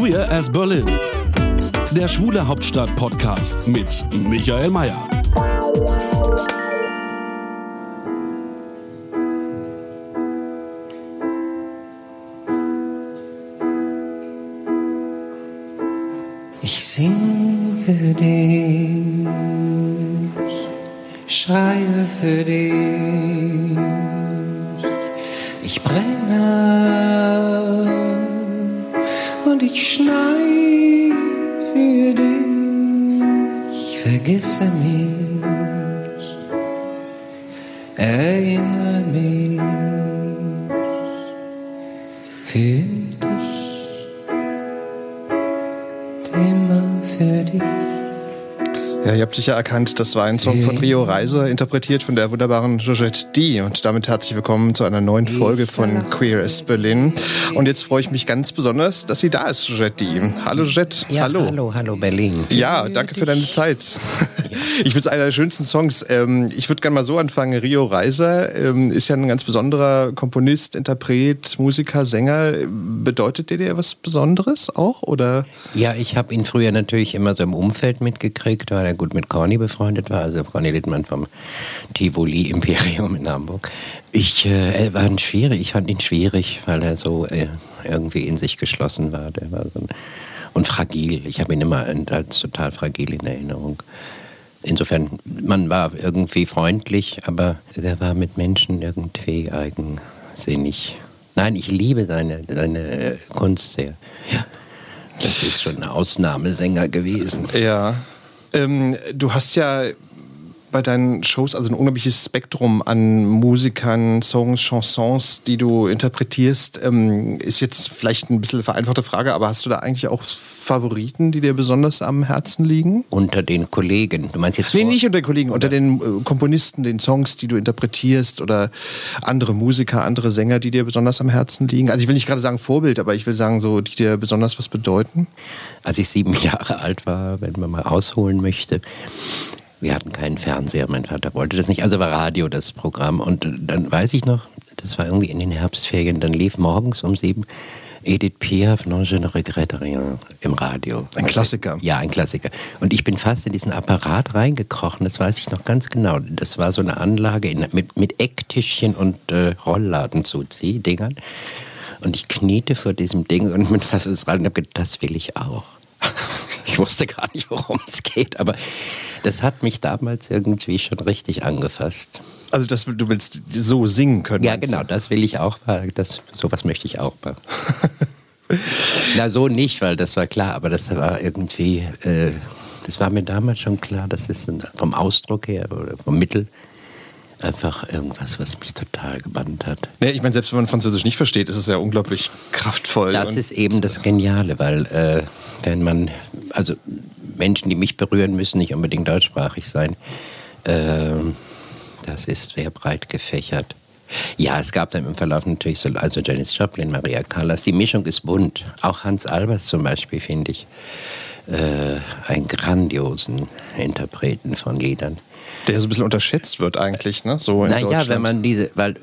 Queer as Berlin. Der Schwule Hauptstadt Podcast mit Michael Mayer. Ich sing für dich, schreie für dich, ich brenne und ich schnei für dich, vergesse mich, erinnere mich. Für Ja, ihr habt sicher erkannt, das war ein Song von Rio Reiser, interpretiert von der wunderbaren Georgette D. Und damit herzlich willkommen zu einer neuen Folge von Queer as Berlin. Und jetzt freue ich mich ganz besonders, dass sie da ist, Georgette D. Hallo Georgette. Ja, hallo. hallo, hallo Berlin. Ja, danke für deine Zeit. Ich finde es einer der schönsten Songs. Ähm, ich würde gerne mal so anfangen. Rio Reiser ähm, ist ja ein ganz besonderer Komponist, Interpret, Musiker, Sänger. Bedeutet der dir was Besonderes auch? Oder? Ja, ich habe ihn früher natürlich immer so im Umfeld mitgekriegt, weil er gut mit Corny befreundet war, also Corny Littmann vom Tivoli Imperium in Hamburg. Ich, äh, war schwierig, ich fand ihn schwierig, weil er so äh, irgendwie in sich geschlossen war. Der war so ein, und fragil. Ich habe ihn immer als total fragil in Erinnerung. Insofern, man war irgendwie freundlich, aber er war mit Menschen irgendwie eigensinnig. Nein, ich liebe seine, seine Kunst sehr. Ja. Das ist schon ein Ausnahmesänger gewesen. Ja. Ähm, du hast ja bei deinen Shows also ein unglaubliches Spektrum an Musikern, Songs, Chansons, die du interpretierst. Ähm, ist jetzt vielleicht ein bisschen eine vereinfachte Frage, aber hast du da eigentlich auch Favoriten, die dir besonders am Herzen liegen? Unter den Kollegen. Du meinst jetzt Nee, nicht unter den Kollegen, unter den äh, Komponisten, den Songs, die du interpretierst oder andere Musiker, andere Sänger, die dir besonders am Herzen liegen. Also ich will nicht gerade sagen Vorbild, aber ich will sagen so, die dir besonders was bedeuten. als ich sieben Jahre alt war, wenn man mal ausholen möchte. Wir hatten keinen Fernseher, mein Vater wollte das nicht, also war Radio das Programm. Und dann weiß ich noch, das war irgendwie in den Herbstferien, dann lief morgens um sieben Edith Piaf, Non je ne regrette rien im Radio. Ein Klassiker. Ja, ein Klassiker. Und ich bin fast in diesen Apparat reingekrochen, das weiß ich noch ganz genau. Das war so eine Anlage in, mit, mit Ecktischchen und äh, Rollladenzuzieh-Dingern. Und ich kniete vor diesem Ding und mit was ist rein und hab gedacht, das will ich auch. Ich wusste gar nicht, worum es geht, aber das hat mich damals irgendwie schon richtig angefasst. Also dass du willst so singen können. Ja, genau, das will ich auch. Das, sowas möchte ich auch machen. Na, so nicht, weil das war klar, aber das war irgendwie, äh, das war mir damals schon klar, das ist ein, vom Ausdruck her oder vom Mittel einfach irgendwas, was mich total gebannt hat. Nee, ich meine, selbst wenn man Französisch nicht versteht, ist es ja unglaublich kraftvoll. Das ist eben das Geniale, weil äh, wenn man, also Menschen, die mich berühren, müssen nicht unbedingt deutschsprachig sein. Ähm, das ist sehr breit gefächert. Ja, es gab dann im Verlauf natürlich so, also Janis Joplin, Maria Callas. Die Mischung ist bunt. Auch Hans Albers zum Beispiel finde ich äh, einen grandiosen Interpreten von Liedern. der so ein bisschen unterschätzt wird eigentlich, ne? So in Naja, wenn man diese, weil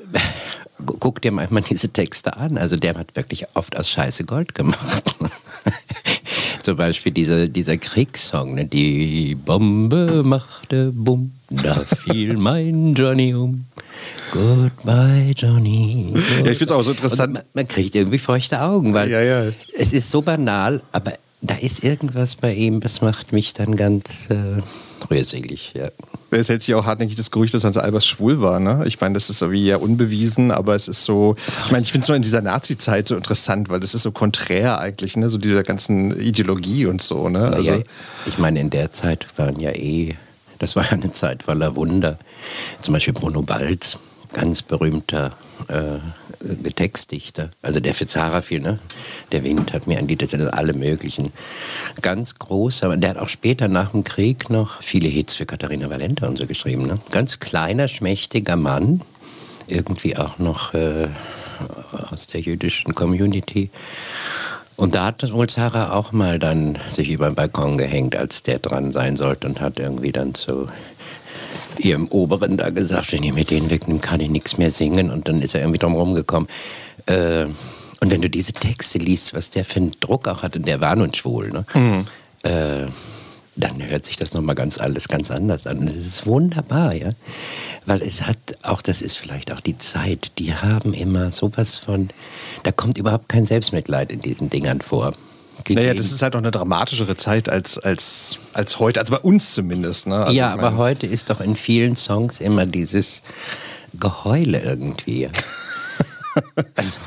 guck dir manchmal diese Texte an. Also der hat wirklich oft aus Scheiße Gold gemacht. Zum Beispiel diese, dieser Kriegssong, ne? die Bombe machte Bumm, da fiel mein Johnny um. Goodbye, Johnny. Ja, ich finde es auch so interessant. man, man kriegt irgendwie feuchte Augen, weil Ja, ja. es ist so banal, aber da ist irgendwas bei ihm, das macht mich dann ganz äh, rührselig. Ja. Es hält sich auch hartnäckig das Gerücht, dass Hans Albers schwul war. Ne? Ich meine, das ist irgendwie ja unbewiesen, aber es ist so. Ich meine, ich finde es nur in dieser Nazi-Zeit so interessant, weil das ist so konträr eigentlich, ne? so dieser ganzen Ideologie und so. Ne? Also, ja, ich meine, in der Zeit waren ja eh, das war ja eine Zeit voller Wunder. Zum Beispiel Bruno Balz, ganz berühmter äh, Textdichter. Also der für Zara viel, ne? Der Wind hat mir ein Lied, das sind alle möglichen. Ganz groß, aber der hat auch später nach dem Krieg noch viele Hits für Katharina Valenta und so geschrieben. Ne? Ganz kleiner, schmächtiger Mann, irgendwie auch noch äh, aus der jüdischen Community. Und da hat wohl Sarah auch mal dann sich über den Balkon gehängt, als der dran sein sollte und hat irgendwie dann zu ihrem Oberen da gesagt, wenn ihr mir den wegnimmt, kann ich nichts mehr singen. Und dann ist er irgendwie drum rumgekommen. Äh, und wenn du diese Texte liest, was der für einen Druck auch hat, und der war nun schwul, ne? Mhm. Äh, dann hört sich das nochmal ganz alles ganz anders an. Es ist wunderbar, ja. Weil es hat auch, das ist vielleicht auch die Zeit, die haben immer sowas von, da kommt überhaupt kein Selbstmitleid in diesen Dingern vor. Naja, das ist halt auch eine dramatischere Zeit als, als, als heute, also bei uns zumindest. Ne? Also ja, aber heute ist doch in vielen Songs immer dieses Geheule irgendwie. Also,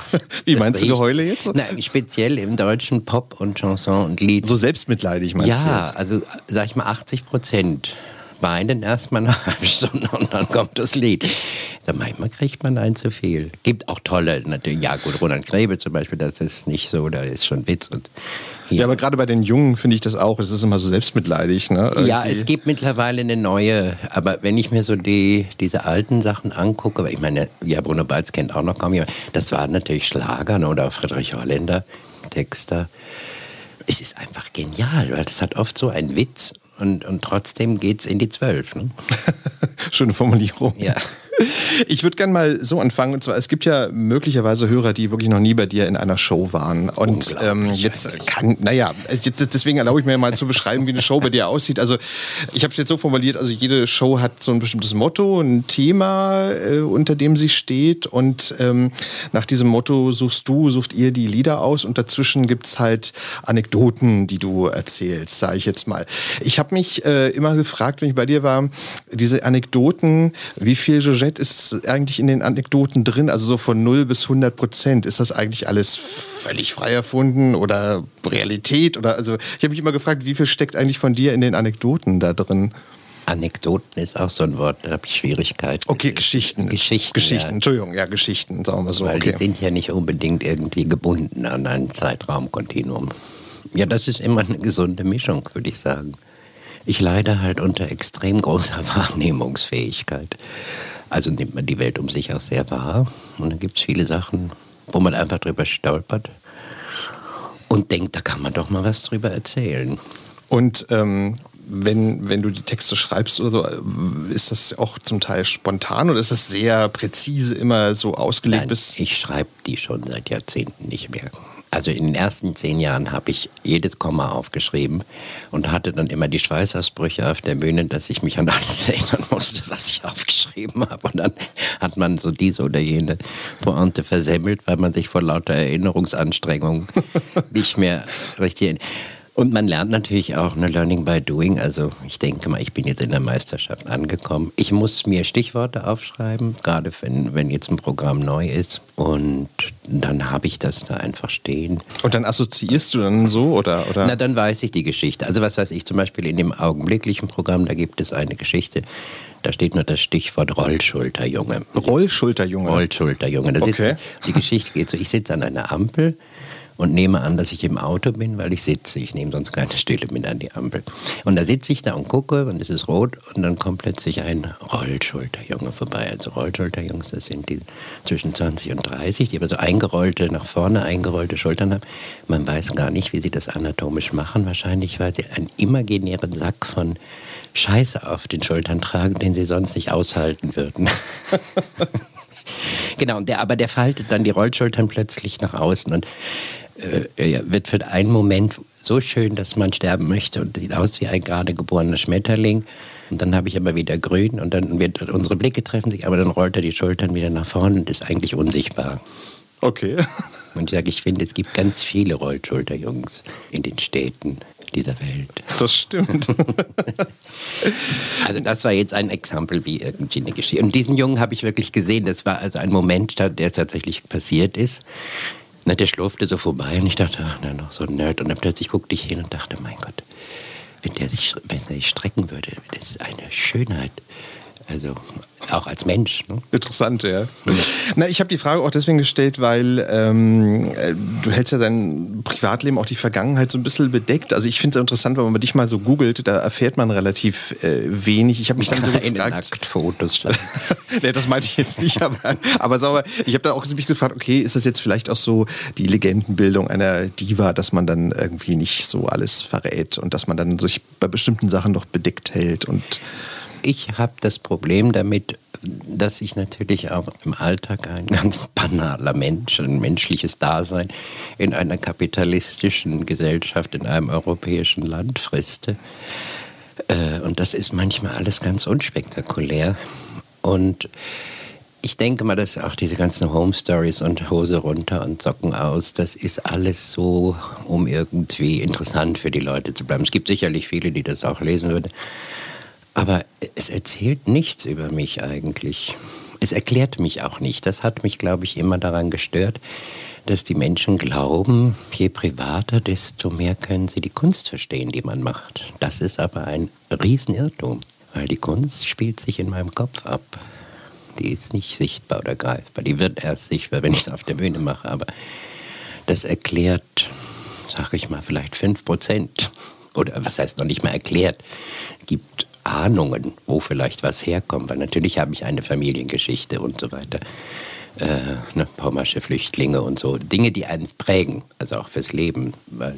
Wie meinst du Geheule jetzt? Na, speziell im deutschen Pop und Chanson und Lied. So selbstmitleidig meinst ja, du Ja, also sag ich mal 80 Prozent weinen erstmal eine halbe Stunde und dann kommt das Lied. Also manchmal kriegt man ein zu viel. Gibt auch tolle, natürlich, ja gut, Roland Grebe zum Beispiel, das ist nicht so, da ist schon Witz und ja, ja aber gerade bei den Jungen finde ich das auch, es ist immer so selbstmitleidig. Ne? Ja, es gibt mittlerweile eine neue, aber wenn ich mir so die, diese alten Sachen angucke, ich meine, ja, Bruno Balz kennt auch noch kaum jemand, das waren natürlich Schlager ne, oder Friedrich Holländer, Texter. Es ist einfach genial, weil das hat oft so einen Witz und, und trotzdem geht es in die Zwölf. Ne? Schöne Formulierung. Ja. Ich würde gerne mal so anfangen. Und zwar, es gibt ja möglicherweise Hörer, die wirklich noch nie bei dir in einer Show waren. Und ähm, jetzt kann, naja, deswegen erlaube ich mir mal zu beschreiben, wie eine Show bei dir aussieht. Also ich habe es jetzt so formuliert, also jede Show hat so ein bestimmtes Motto, ein Thema, äh, unter dem sie steht. Und ähm, nach diesem Motto suchst du, sucht ihr die Lieder aus und dazwischen gibt es halt Anekdoten, die du erzählst, sage ich jetzt mal. Ich habe mich äh, immer gefragt, wenn ich bei dir war, diese Anekdoten, wie viel Georgette Zeit ist eigentlich in den Anekdoten drin? Also so von 0 bis 100 Prozent. Ist das eigentlich alles völlig frei erfunden oder Realität? Oder also ich habe mich immer gefragt, wie viel steckt eigentlich von dir in den Anekdoten da drin? Anekdoten ist auch so ein Wort, da habe ich Schwierigkeiten. Okay, Geschichten. Geschichten. Geschichten, ja. Entschuldigung, ja, Geschichten, sagen wir so. Weil okay. die sind ja nicht unbedingt irgendwie gebunden an ein Zeitraumkontinuum. Ja, das ist immer eine gesunde Mischung, würde ich sagen. Ich leide halt unter extrem großer Wahrnehmungsfähigkeit. Also nimmt man die Welt um sich auch sehr wahr. Und dann gibt es viele Sachen, wo man einfach drüber stolpert und denkt, da kann man doch mal was drüber erzählen. Und ähm, wenn, wenn du die Texte schreibst oder so, ist das auch zum Teil spontan oder ist das sehr präzise immer so ausgelegt? Nein, ich schreibe die schon seit Jahrzehnten nicht mehr also in den ersten zehn Jahren habe ich jedes Komma aufgeschrieben und hatte dann immer die Schweißausbrüche auf der Bühne, dass ich mich an alles erinnern musste, was ich aufgeschrieben habe. Und dann hat man so diese oder jene Pointe versemmelt, weil man sich vor lauter Erinnerungsanstrengung nicht mehr richtig... Und man lernt natürlich auch eine Learning by Doing. Also ich denke mal, ich bin jetzt in der Meisterschaft angekommen. Ich muss mir Stichworte aufschreiben, gerade wenn, wenn jetzt ein Programm neu ist. Und dann habe ich das da einfach stehen. Und dann assoziierst du dann so oder, oder? Na, dann weiß ich die Geschichte. Also was weiß ich, zum Beispiel in dem augenblicklichen Programm, da gibt es eine Geschichte. Da steht nur das Stichwort Rollschulterjunge. Rollschulterjunge? Rollschulterjunge. Da okay. die Geschichte geht so, ich sitze an einer Ampel und nehme an, dass ich im Auto bin, weil ich sitze. Ich nehme sonst keine Stille mit an die Ampel. Und da sitze ich da und gucke und es ist rot und dann kommt plötzlich ein Rollschulterjunge vorbei. Also Rollschulterjungs, das sind die zwischen 20 und 30, die aber so eingerollte, nach vorne eingerollte Schultern haben. Man weiß gar nicht, wie sie das anatomisch machen. Wahrscheinlich, weil sie einen imaginären Sack von Scheiße auf den Schultern tragen, den sie sonst nicht aushalten würden. genau, der, aber der faltet dann die Rollschultern plötzlich nach außen und äh, wird für einen Moment so schön, dass man sterben möchte und sieht aus wie ein gerade geborener Schmetterling. Und dann habe ich aber wieder grün und dann wird unsere Blicke treffen sich, aber dann rollt er die Schultern wieder nach vorne und ist eigentlich unsichtbar. Okay. Und ich sage, ich finde, es gibt ganz viele Rollschulterjungs in den Städten dieser Welt. Das stimmt. also das war jetzt ein Exempel wie irgendwie eine Geschichte. Und diesen Jungen habe ich wirklich gesehen. Das war also ein Moment, der tatsächlich passiert ist. Na, der schlurfte so vorbei und ich dachte, ach, na, noch so ein Nerd. Und dann plötzlich guckte ich hin und dachte, mein Gott, wenn der sich, wenn der sich strecken würde, das ist eine Schönheit. Also auch als Mensch. Ne? Interessant, ja. Na, ich habe die Frage auch deswegen gestellt, weil ähm, äh, du hältst ja dein Privatleben, auch die Vergangenheit so ein bisschen bedeckt. Also ich finde es interessant, wenn man dich mal so googelt, da erfährt man relativ äh, wenig. Ich habe mich dann so Keine gefragt. Nacktfotos. nee, das meinte ich jetzt nicht, aber, aber sauber. Ich habe dann auch mich gefragt, okay, ist das jetzt vielleicht auch so die Legendenbildung einer Diva, dass man dann irgendwie nicht so alles verrät und dass man dann sich bei bestimmten Sachen doch bedeckt hält und Ich habe das Problem damit, dass ich natürlich auch im Alltag ein ganz banaler Mensch, ein menschliches Dasein in einer kapitalistischen Gesellschaft in einem europäischen Land friste. Äh, Und das ist manchmal alles ganz unspektakulär. Und ich denke mal, dass auch diese ganzen Home Stories und Hose runter und Socken aus, das ist alles so, um irgendwie interessant für die Leute zu bleiben. Es gibt sicherlich viele, die das auch lesen würden. Aber es erzählt nichts über mich eigentlich. Es erklärt mich auch nicht. Das hat mich, glaube ich, immer daran gestört, dass die Menschen glauben, je privater, desto mehr können sie die Kunst verstehen, die man macht. Das ist aber ein Riesenirrtum, weil die Kunst spielt sich in meinem Kopf ab. Die ist nicht sichtbar oder greifbar. Die wird erst sichtbar, wenn ich es auf der Bühne mache. Aber das erklärt, sag ich mal, vielleicht 5 Prozent. Oder was heißt noch nicht mal erklärt, gibt Ahnungen, wo vielleicht was herkommt. Weil natürlich habe ich eine Familiengeschichte und so weiter. Äh, ne, pommersche Flüchtlinge und so. Dinge, die einen prägen, also auch fürs Leben. Weil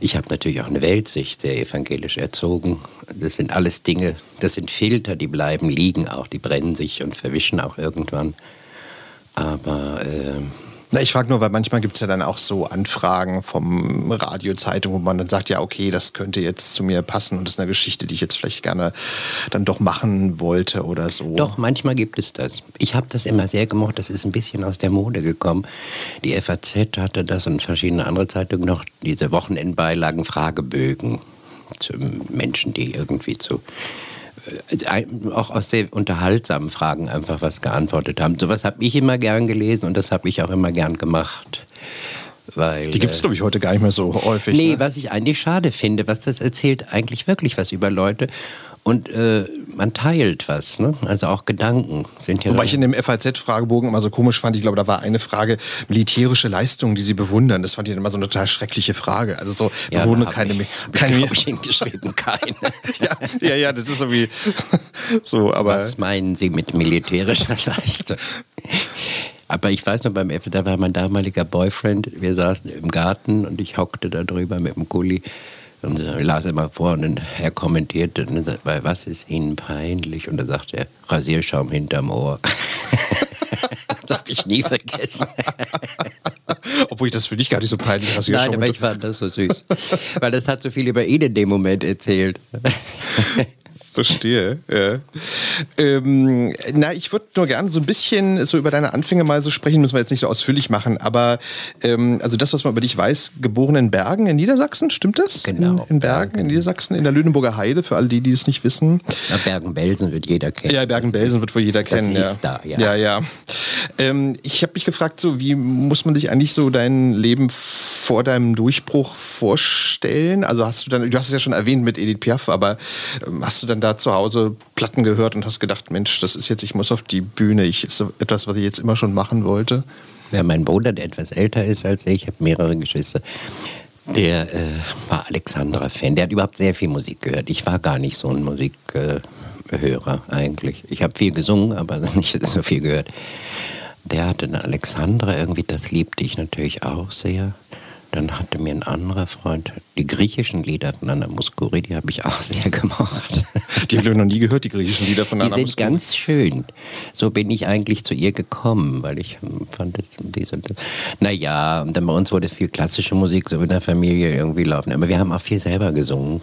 ich habe natürlich auch eine Weltsicht, sehr evangelisch erzogen. Das sind alles Dinge, das sind Filter, die bleiben liegen auch, die brennen sich und verwischen auch irgendwann. Aber äh, Na, ich frage nur, weil manchmal gibt es ja dann auch so Anfragen vom Radio, Zeitung, wo man dann sagt, ja, okay, das könnte jetzt zu mir passen und das ist eine Geschichte, die ich jetzt vielleicht gerne dann doch machen wollte oder so. Doch, manchmal gibt es das. Ich habe das immer sehr gemocht. Das ist ein bisschen aus der Mode gekommen. Die FAZ hatte das und verschiedene andere Zeitungen noch, diese Wochenendbeilagen, Fragebögen zu Menschen, die irgendwie zu auch aus sehr unterhaltsamen Fragen einfach was geantwortet haben. Sowas habe ich immer gern gelesen und das habe ich auch immer gern gemacht. Weil, Die gibt es, äh, glaube ich, heute gar nicht mehr so häufig. Nee, ne? was ich eigentlich schade finde, was das erzählt eigentlich wirklich was über Leute. Und äh, man teilt was, ne? also auch Gedanken sind ja. Wobei ich in dem FAZ-Fragebogen immer so komisch fand, ich glaube, da war eine Frage, militärische Leistungen, die sie bewundern. Das fand ich immer so eine total schreckliche Frage. Also so, ja, bewundern da keine... ich, keine hab ich hingeschrieben, keine. ja, ja, ja, das ist so wie... so, aber... Was meinen Sie mit militärischer Leistung? Aber ich weiß noch, beim F, da war mein damaliger Boyfriend, wir saßen im Garten und ich hockte da drüber mit dem Kuli und ich las immer vor und dann er kommentierte, sagt, er, was ist Ihnen peinlich? Und dann sagte er, Rasierschaum hinterm Ohr. das habe ich nie vergessen. Obwohl ich das für dich gar nicht so peinlich Nein, Rasierschaum aber ich fand das so süß. Weil das hat so viel über ihn in dem Moment erzählt. Verstehe. Ja. Ähm, na, ich würde nur gerne so ein bisschen so über deine Anfänge mal so sprechen, müssen wir jetzt nicht so ausführlich machen, aber ähm, also das, was man über dich weiß, geboren in Bergen in Niedersachsen, stimmt das? Genau. In, in Bergen in Niedersachsen, in der Lüneburger Heide, für alle die, die es nicht wissen. Bergen-Belsen wird jeder kennen. Ja, Bergen-Belsen wird wohl jeder Das kennen. ist ja. da, ja. Ja, ja. Ähm, ich habe mich gefragt, so wie muss man sich eigentlich so dein Leben vor deinem Durchbruch vorstellen? Also hast du dann, du hast es ja schon erwähnt mit Edith Piaf, aber ähm, hast du dann da zu Hause Platten gehört und hast gedacht, Mensch, das ist jetzt, ich muss auf die Bühne, ich ist etwas, was ich jetzt immer schon machen wollte? Ja, mein Bruder, der etwas älter ist als ich, ich habe mehrere Geschwister, der äh, war Alexandra-Fan. Der hat überhaupt sehr viel Musik gehört. Ich war gar nicht so ein Musikhörer eigentlich. Ich habe viel gesungen, aber nicht so viel gehört. Der hatte eine Alexandra, irgendwie, das liebte ich natürlich auch sehr. Dann hatte mir ein anderer Freund die griechischen Lieder von Anna Muscuri, die habe ich auch sehr gemocht. Die habe ich noch nie gehört, die griechischen Lieder von Die Anna sind Muscuri. ganz schön. So bin ich eigentlich zu ihr gekommen, weil ich fand es wie so. Naja, und dann bei uns wurde viel klassische Musik so in der Familie irgendwie laufen. Aber wir haben auch viel selber gesungen.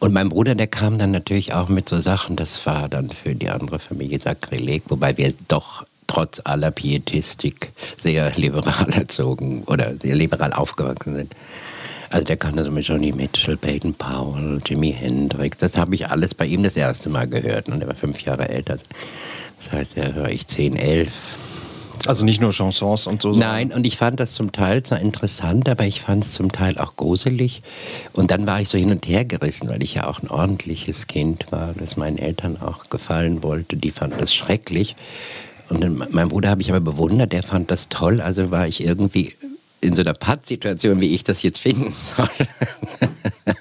Und mein Bruder, der kam dann natürlich auch mit so Sachen, das war dann für die andere Familie Sakrileg, wobei wir doch trotz aller Pietistik sehr liberal erzogen oder sehr liberal aufgewachsen sind. Also der da so mit Johnny Mitchell, Peyton Powell, Jimi Hendrix. Das habe ich alles bei ihm das erste Mal gehört. Und er war fünf Jahre älter. Das heißt, da war ich 10, 11. Also nicht nur Chansons und so. Nein, und ich fand das zum Teil zwar interessant, aber ich fand es zum Teil auch gruselig. Und dann war ich so hin und her gerissen, weil ich ja auch ein ordentliches Kind war, das meinen Eltern auch gefallen wollte. Die fanden das schrecklich. Und mein Bruder habe ich aber bewundert, der fand das toll. Also war ich irgendwie in so einer Pattsituation, wie ich das jetzt finden soll.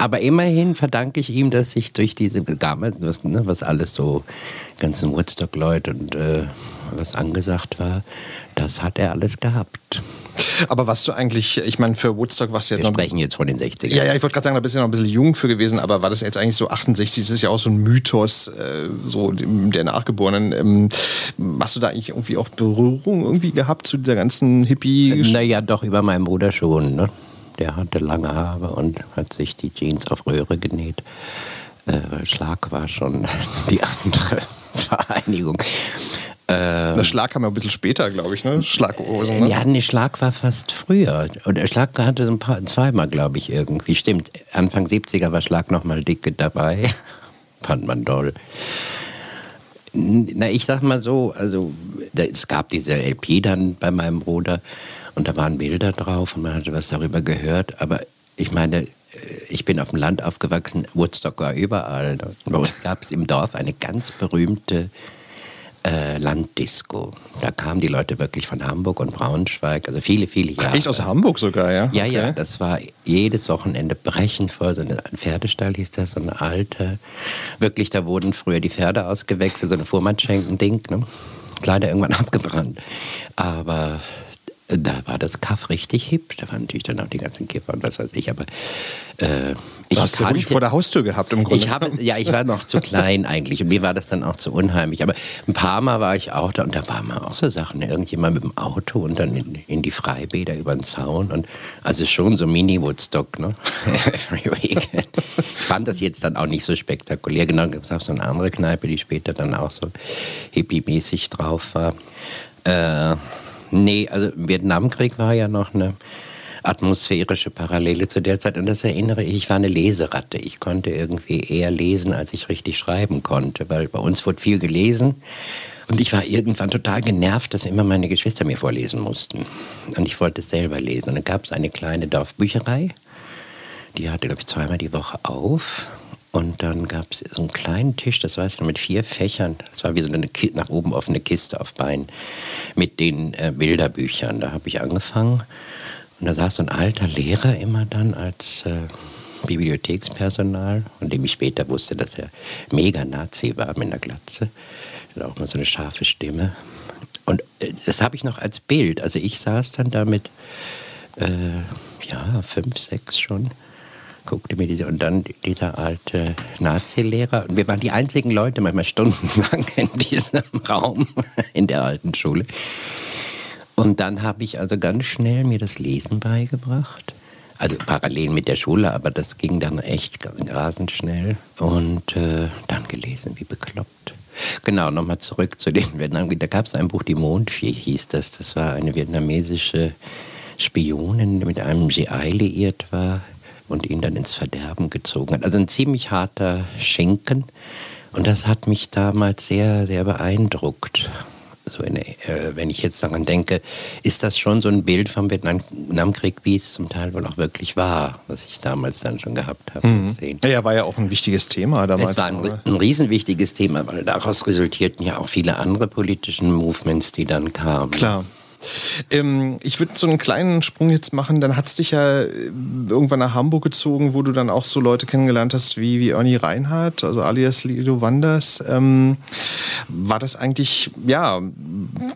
Aber immerhin verdanke ich ihm, dass ich durch diese damals, was, ne, was alles so, ganzen Woodstock-Leute und äh, was angesagt war, das hat er alles gehabt. Aber was du eigentlich, ich meine, für Woodstock was jetzt Wir noch. Wir sprechen jetzt von den 60ern. Ja, ja, ich wollte gerade sagen, da bist du ja noch ein bisschen jung für gewesen, aber war das jetzt eigentlich so 68? Das ist ja auch so ein Mythos, äh, so der Nachgeborenen. Ähm, hast du da eigentlich irgendwie auch Berührung irgendwie gehabt zu dieser ganzen Hippie? Naja, doch, über meinen Bruder schon, ne? Der hatte lange Haare und hat sich die Jeans auf Röhre genäht. Äh, Schlag war schon die andere Vereinigung. Ähm, der Schlag kam ja ein bisschen später, glaube ich, ne? Schlaghosen. Ne? Ja, nee, Schlag war fast früher. Und der Schlag hatte ein paar, zweimal, glaube ich, irgendwie. Stimmt, Anfang 70er war Schlag nochmal dicke dabei. Fand man doll. Na, ich sag mal so, also es gab diese LP dann bei meinem Bruder und da waren Bilder drauf und man hatte was darüber gehört. Aber ich meine, äh, ich bin auf dem Land aufgewachsen, Woodstock war überall. Bei uns gab es im Dorf eine ganz berühmte äh, Landdisco. Da kamen die Leute wirklich von Hamburg und Braunschweig, also viele, viele Jahre. Echt aus Hamburg sogar, ja? Ja, okay. ja, das war jedes Wochenende brechend voll. So ein Pferdestall hieß das, so eine alte. Wirklich, da wurden früher die Pferde ausgewechselt, so eine Fuhrmannschenken-Ding, ne? Leider irgendwann abgebrannt. Aber da war das Kaff richtig hip. Da waren natürlich dann auch die ganzen Kiffer und was weiß ich. Aber äh, ich du hast kannte, ja vor der Haustür gehabt im Grunde. Ich habe, ja, ich war noch zu klein eigentlich und mir war das dann auch zu unheimlich. Aber ein paar Mal war ich auch da und da waren mal auch so Sachen. Irgendjemand mit dem Auto und dann in, in die Freibäder über den Zaun und also schon so Mini-Woodstock, ne? Ich fand das jetzt dann auch nicht so spektakulär. Genau, gab es auch so eine andere Kneipe, die später dann auch so hippie-mäßig drauf war. Äh, Nee, also Vietnamkrieg war ja noch eine atmosphärische Parallele zu der Zeit. Und das erinnere ich, ich war eine Leseratte. Ich konnte irgendwie eher lesen, als ich richtig schreiben konnte, weil bei uns wurde viel gelesen. Und ich war irgendwann total genervt, dass immer meine Geschwister mir vorlesen mussten. Und ich wollte es selber lesen. Und dann gab es eine kleine Dorfbücherei, die hatte, glaube ich, zweimal die Woche auf. Und dann gab es so einen kleinen Tisch, das weiß ich noch, mit vier Fächern. Das war wie so eine nach oben offene Kiste auf Beinen mit den äh, Bilderbüchern. Da habe ich angefangen. Und da saß so ein alter Lehrer immer dann als äh, Bibliothekspersonal, von dem ich später wusste, dass er mega Nazi war mit einer Glatze. Er hat auch mal so eine scharfe Stimme. Und äh, das habe ich noch als Bild. Also ich saß dann da mit, äh, ja, fünf, sechs schon guckte mir diese, und dann dieser alte Nazi-Lehrer. Und wir waren die einzigen Leute, manchmal stundenlang in diesem Raum, in der alten Schule. Und dann habe ich also ganz schnell mir das Lesen beigebracht. Also parallel mit der Schule, aber das ging dann echt rasend schnell. Und äh, dann gelesen, wie bekloppt. Genau, nochmal zurück zu den Vietnam. Da gab es ein Buch, die Mondfee hieß das. Das war eine vietnamesische Spionin, die mit einem GI liiert war und ihn dann ins Verderben gezogen hat. Also ein ziemlich harter Schinken. Und das hat mich damals sehr, sehr beeindruckt. So eine, äh, wenn ich jetzt daran denke, ist das schon so ein Bild vom Vietnamkrieg, wie es zum Teil wohl auch wirklich war, was ich damals dann schon gehabt habe. Mhm. Ja, war ja auch ein wichtiges Thema damals. Es war ein, ein riesenwichtiges Thema, weil daraus resultierten ja auch viele andere politische Movements, die dann kamen. Klar. Ähm, ich würde so einen kleinen Sprung jetzt machen. Dann hat es dich ja äh, irgendwann nach Hamburg gezogen, wo du dann auch so Leute kennengelernt hast wie, wie Ernie Reinhardt, also alias Lido Wanders. Ähm, war das eigentlich, ja,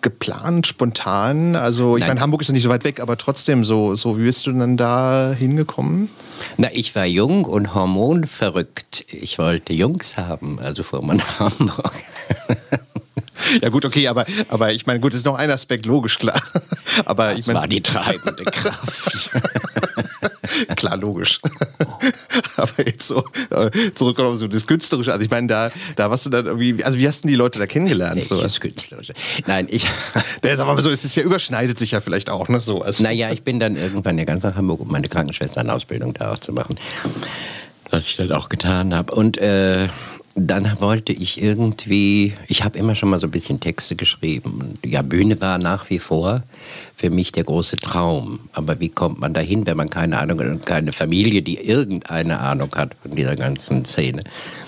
geplant, spontan? Also, ich meine, Hamburg ist ja nicht so weit weg, aber trotzdem so, so wie bist du dann da hingekommen? Na, ich war jung und hormonverrückt. Ich wollte Jungs haben, also fuhr man nach Hamburg. Ja gut, okay, aber, aber ich meine, gut, ist noch ein Aspekt, logisch, klar. Aber das ich mein, war die treibende Kraft. klar, logisch. aber jetzt so äh, zurückkommen auf so das Künstlerische. Also ich meine, da, da warst du dann irgendwie, also wie hast du die Leute da kennengelernt? Nee, so? Das Künstlerische. Nein, ich... Das aber so, es ist ja, überschneidet sich ja vielleicht auch, ne? So, also. Naja, ich bin dann irgendwann ja ganz nach Hamburg, um meine Krankenschwestern-Ausbildung da auch zu machen. Was ich dann auch getan habe. Und... Äh, dann wollte ich irgendwie, ich habe immer schon mal so ein bisschen Texte geschrieben. Ja, Bühne war nach wie vor für mich der große Traum. Aber wie kommt man dahin, wenn man keine Ahnung hat und keine Familie, die irgendeine Ahnung hat von dieser ganzen Szene?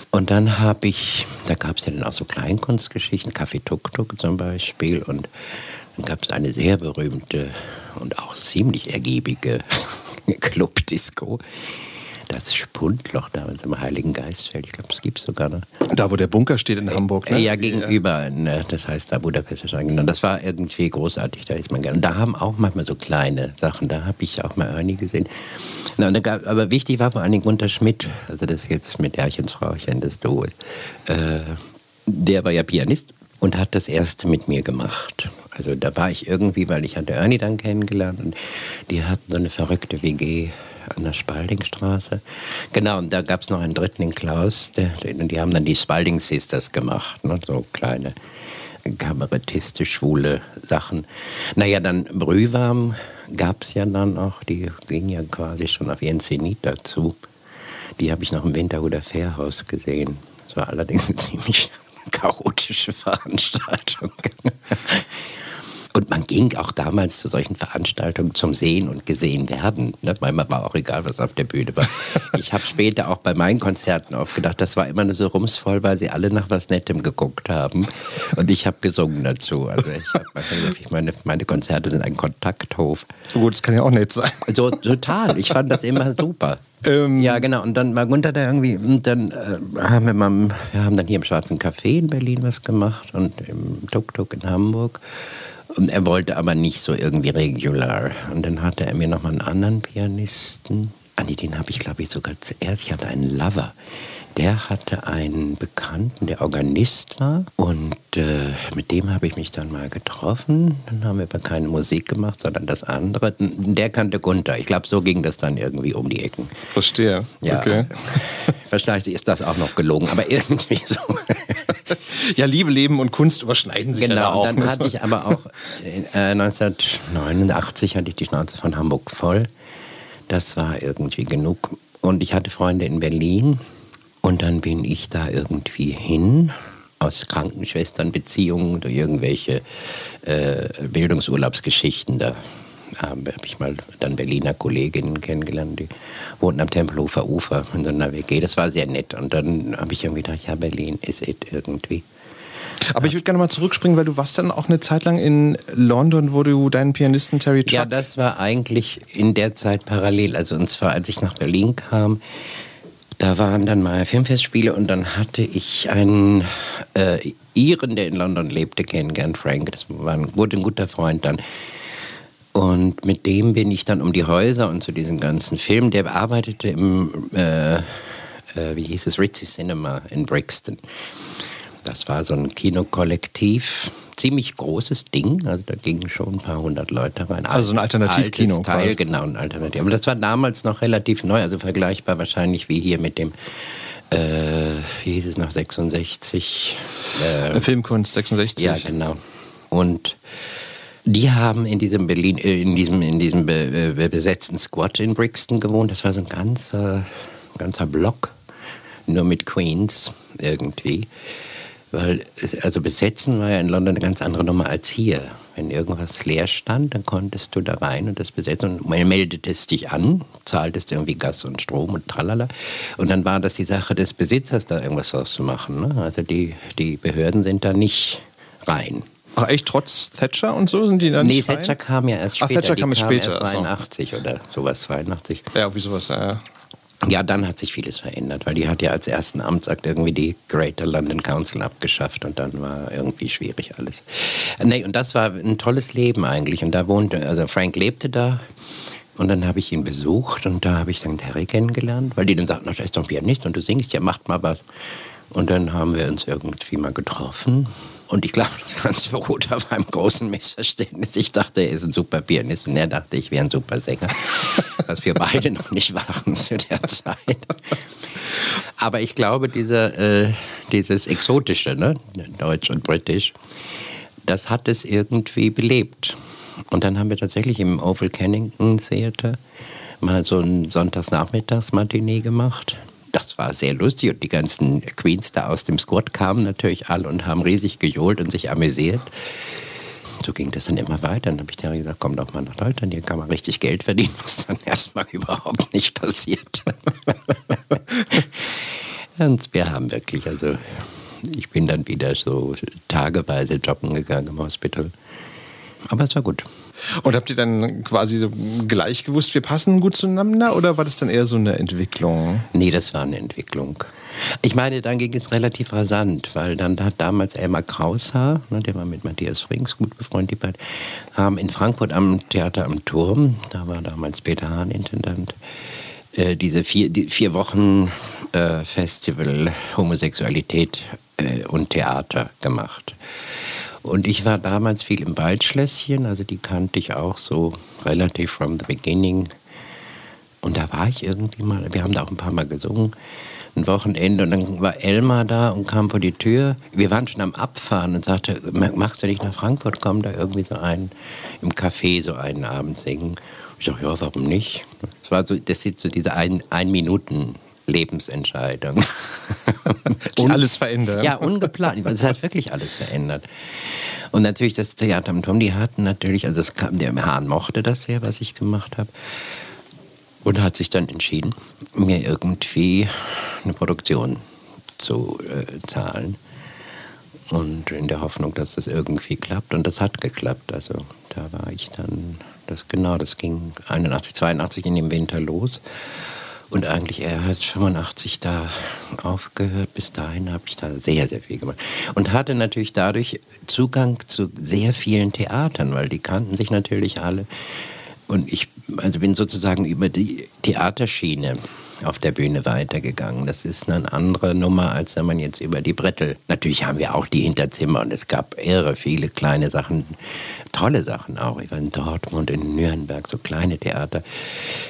Und dann habe ich, da gab es ja dann auch so Kleinkunstgeschichten, Kaffee Tuk Tuk zum Beispiel. Und dann gab es eine sehr berühmte und auch ziemlich ergiebige Clubdisco das Spundloch damals im Heiligen Geistfeld. Ich glaube, das gibt es sogar noch. Da, wo der Bunker steht in Hamburg, ne? Ja, gegenüber. Ne? Das heißt, da Budapest genau. Das war irgendwie großartig, da ist man gerne. Und da haben auch manchmal so kleine Sachen. Da habe ich auch mal Ernie gesehen. Na, gab, aber wichtig war vor allen Dingen Gunter Schmidt, also das jetzt mit Erchens Frauchen, das Duo ist. Äh, der war ja Pianist und hat das erste mit mir gemacht. Also da war ich irgendwie, weil ich hatte Ernie dann kennengelernt und die hatten so eine verrückte WG an der Spaldingstraße. Genau, und da gab es noch einen dritten, den Klaus, der, die haben dann die Spalding Sisters gemacht, ne, so kleine kabarettistisch schwule Sachen. Naja, dann Brühwarm gab es ja dann auch, die ging ja quasi schon auf ihren Zenit dazu. Die habe ich noch im Winterhuder Fährhaus gesehen. Das war allerdings eine ziemlich chaotische Veranstaltung. Und man ging auch damals zu solchen Veranstaltungen zum Sehen und Gesehen werden. Ne? Weil man war auch egal, was auf der Bühne war. Ich habe später auch bei meinen Konzerten aufgedacht, das war immer nur so rumsvoll, weil sie alle nach was Nettem geguckt haben. Und ich habe gesungen dazu. Also ich hab, meine, meine Konzerte sind ein Kontakthof. Gut, das kann ja auch nett sein. So, total. Ich fand das immer super. Ähm ja, genau. Und dann war Gunther da irgendwie, und dann äh, haben wir mal, wir haben dann hier im Schwarzen Café in Berlin was gemacht und im Tuk-Tuk in Hamburg. Und er wollte aber nicht so irgendwie regular. Und dann hatte er mir noch mal einen anderen Pianisten. Ah, den habe ich, glaube ich, sogar zuerst. Ich hatte einen Lover. Der hatte einen Bekannten, der Organist war. Und äh, mit dem habe ich mich dann mal getroffen. Dann haben wir aber keine Musik gemacht, sondern das andere. Der kannte Gunther. Ich glaube, so ging das dann irgendwie um die Ecken. Verstehe. Ja. Okay. Vielleicht ist das auch noch gelogen, aber irgendwie so. ja, Liebe, Leben und Kunst überschneiden sich genau, ja auch. Genau, dann hatte ich aber auch äh, 1989 hatte ich die Schnauze von Hamburg voll. Das war irgendwie genug. Und ich hatte Freunde in Berlin und dann bin ich da irgendwie hin aus Krankenschwesternbeziehungen oder irgendwelche äh, Bildungsurlaubsgeschichten. Da habe ich mal dann Berliner Kolleginnen kennengelernt, die wohnten am Tempelhofer Ufer in so einer WG. Das war sehr nett. Und dann habe ich irgendwie gedacht, ja, Berlin ist es irgendwie. Aber ich würde gerne mal zurückspringen, weil du warst dann auch eine Zeit lang in London, wo du deinen Pianisten Terry Chuck... Ja, das war eigentlich in der Zeit parallel. Also und zwar, als ich nach Berlin kam, da waren dann mal Filmfestspiele und dann hatte ich einen äh, Iren, der in London lebte, kennengelernt, Frank. Das war ein, wurde ein guter Freund dann. Und mit dem bin ich dann um die Häuser und zu diesen ganzen Filmen. Der arbeitete im, äh, äh, wie hieß es, Ritzy Cinema in Brixton. Das war so ein Kinokollektiv, ziemlich großes Ding. Also da gingen schon ein paar hundert Leute rein. Also ein Alternativkino. Teil, genau, ein Alternativ. Aber das war damals noch relativ neu, also vergleichbar wahrscheinlich wie hier mit dem äh, wie hieß es noch, 66? Äh, Filmkunst 66. Ja, genau. Und die haben in diesem Berlin, äh, in diesem, in diesem be, be, besetzten Squad in Brixton gewohnt. Das war so ein ganzer, ganzer Block, nur mit Queens irgendwie. Weil, es, also besetzen war ja in London eine ganz andere Nummer als hier. Wenn irgendwas leer stand, dann konntest du da rein und das besetzen und man meldetest dich an, zahltest irgendwie Gas und Strom und tralala. Und dann war das die Sache des Besitzers, da irgendwas draus zu machen. Ne? Also die, die Behörden sind da nicht rein. Ach echt, trotz Thatcher und so sind die dann Nee, nicht Thatcher rein? kam ja erst Ach, später. Thatcher Die kam erst später, Erst ach so. 83 oder sowas, 82. Ja, wie sowas, ja. Ja, dann hat sich vieles verändert, weil die hat ja als ersten Amtsakt irgendwie die Greater London Council abgeschafft und dann war irgendwie schwierig alles. Nee, und das war ein tolles Leben eigentlich. Und da wohnte, also Frank lebte da. Und dann habe ich ihn besucht und da habe ich dann Terry kennengelernt, weil die dann sagten, da ist doch ein Pianist und du singst, ja, macht mal was. Und dann haben wir uns irgendwie mal getroffen. Und ich glaube, das Ganze beruht auf einem großen Missverständnis. Ich dachte, er ist ein super Pianist und er dachte, ich wäre ein super Sänger. Was wir beide noch nicht waren zu der Zeit. Aber ich glaube, dieser, äh, dieses Exotische, ne? Deutsch und Britisch, das hat es irgendwie belebt. Und dann haben wir tatsächlich im Oval Kennington Theater mal so ein Sonntagsnachmittags-Matinee gemacht. Das war sehr lustig und die ganzen Queens da aus dem Squad kamen natürlich alle und haben riesig gejohlt und sich amüsiert. So ging das dann immer weiter. Dann habe ich Terry gesagt, komm doch mal nach Deutschland, hier kann man richtig Geld verdienen, was dann erstmal überhaupt nicht passiert. und wir haben wirklich, also ich bin dann wieder so tageweise joggen gegangen im Hospital. Aber es war gut. Und habt ihr dann quasi so gleich gewusst, wir passen gut zueinander oder war das dann eher so eine Entwicklung? Nee, das war eine Entwicklung. Ich meine, dann ging es relativ rasant, weil dann hat damals Elmar Kraushaar, ne, der war mit Matthias Frings gut befreundet, haben in Frankfurt am Theater am Turm, da war damals Peter Hahn Intendant, äh, diese vier, die vier Wochen äh, Festival Homosexualität äh, und Theater gemacht. Und ich war damals viel im Waldschlösschen, also die kannte ich auch so relativ from the beginning. Und da war ich irgendwie mal, wir haben da auch ein paar Mal gesungen, ein Wochenende und dann war Elmar da und kam vor die Tür. Wir waren schon am Abfahren und sagte, machst du nicht nach Frankfurt kommen, da irgendwie so einen im Café so einen Abend singen. Ich sag, ja, warum nicht? Das war so, das sind so diese ein, ein Minuten Lebensentscheidung. Die alles verändert. Ja, ungeplant. Es hat wirklich alles verändert. Und natürlich das Theater am Tom, die hatten natürlich, also es kam, der Hahn mochte das sehr, was ich gemacht habe. Und hat sich dann entschieden, mir irgendwie eine Produktion zu äh, zahlen. Und in der Hoffnung, dass das irgendwie klappt. Und das hat geklappt. Also da war ich dann, das genau, das ging 81, 82 in dem Winter los. Und eigentlich erst 85 da aufgehört. Bis dahin habe ich da sehr, sehr viel gemacht. Und hatte natürlich dadurch Zugang zu sehr vielen Theatern, weil die kannten sich natürlich alle. Und ich also bin sozusagen über die Theaterschiene auf der Bühne weitergegangen. Das ist eine andere Nummer, als wenn man jetzt über die Brettel. Natürlich haben wir auch die Hinterzimmer und es gab irre viele kleine Sachen, tolle Sachen auch. Ich war in Dortmund, in Nürnberg, so kleine Theater,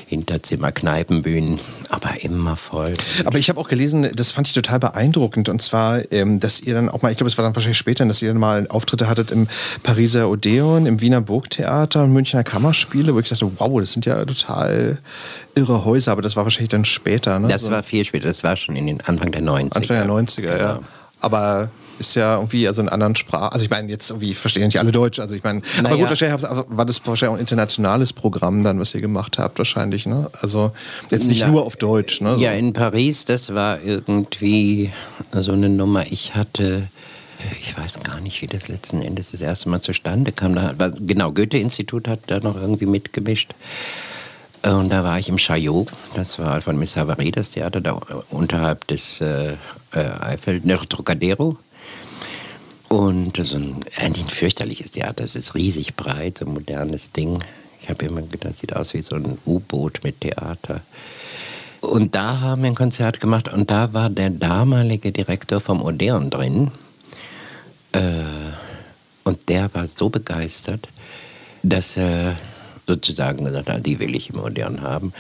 Hinterzimmer, Kneipenbühnen, aber immer voll. Aber ich habe auch gelesen, das fand ich total beeindruckend und zwar, ähm, dass ihr dann auch mal, ich glaube, es war dann wahrscheinlich später, dass ihr dann mal Auftritte hattet im Pariser Odeon, im Wiener Burgtheater und Münchner Kammerspiele, wo ich dachte, wow, das sind ja total irre Häuser, aber das war wahrscheinlich dann später. Ne? Das so. war viel später, das war schon in den Anfang der 90er. Anfang der 90er, genau. ja. Aber ist ja irgendwie also in anderen Sprachen. Also ich meine, jetzt irgendwie verstehen nicht alle Deutsch. Also ich meine, naja. aber gut, wahrscheinlich war das wahrscheinlich auch ein internationales Programm dann, was ihr gemacht habt, wahrscheinlich, ne? Also jetzt nicht Na, nur auf Deutsch, ne? Ja, in Paris, das war irgendwie so eine Nummer. Ich hatte ich weiß gar nicht, wie das letzten Endes das erste Mal zustande kam. Da, genau, Goethe-Institut hat da noch irgendwie mitgemischt. Und da war ich im Chaillot, das war von Miss Savary, das Theater da unterhalb des äh, äh Eifel, ne, Trocadero. Und so ein, eigentlich ein fürchterliches Theater, es ist riesig breit, so ein modernes Ding. Ich habe immer gedacht, das sieht aus wie so ein U-Boot mit Theater. Und da haben wir ein Konzert gemacht und da war der damalige Direktor vom Odeon drin. Äh, und der war so begeistert, dass er sozusagen gesagt hat, die will ich im Odeon haben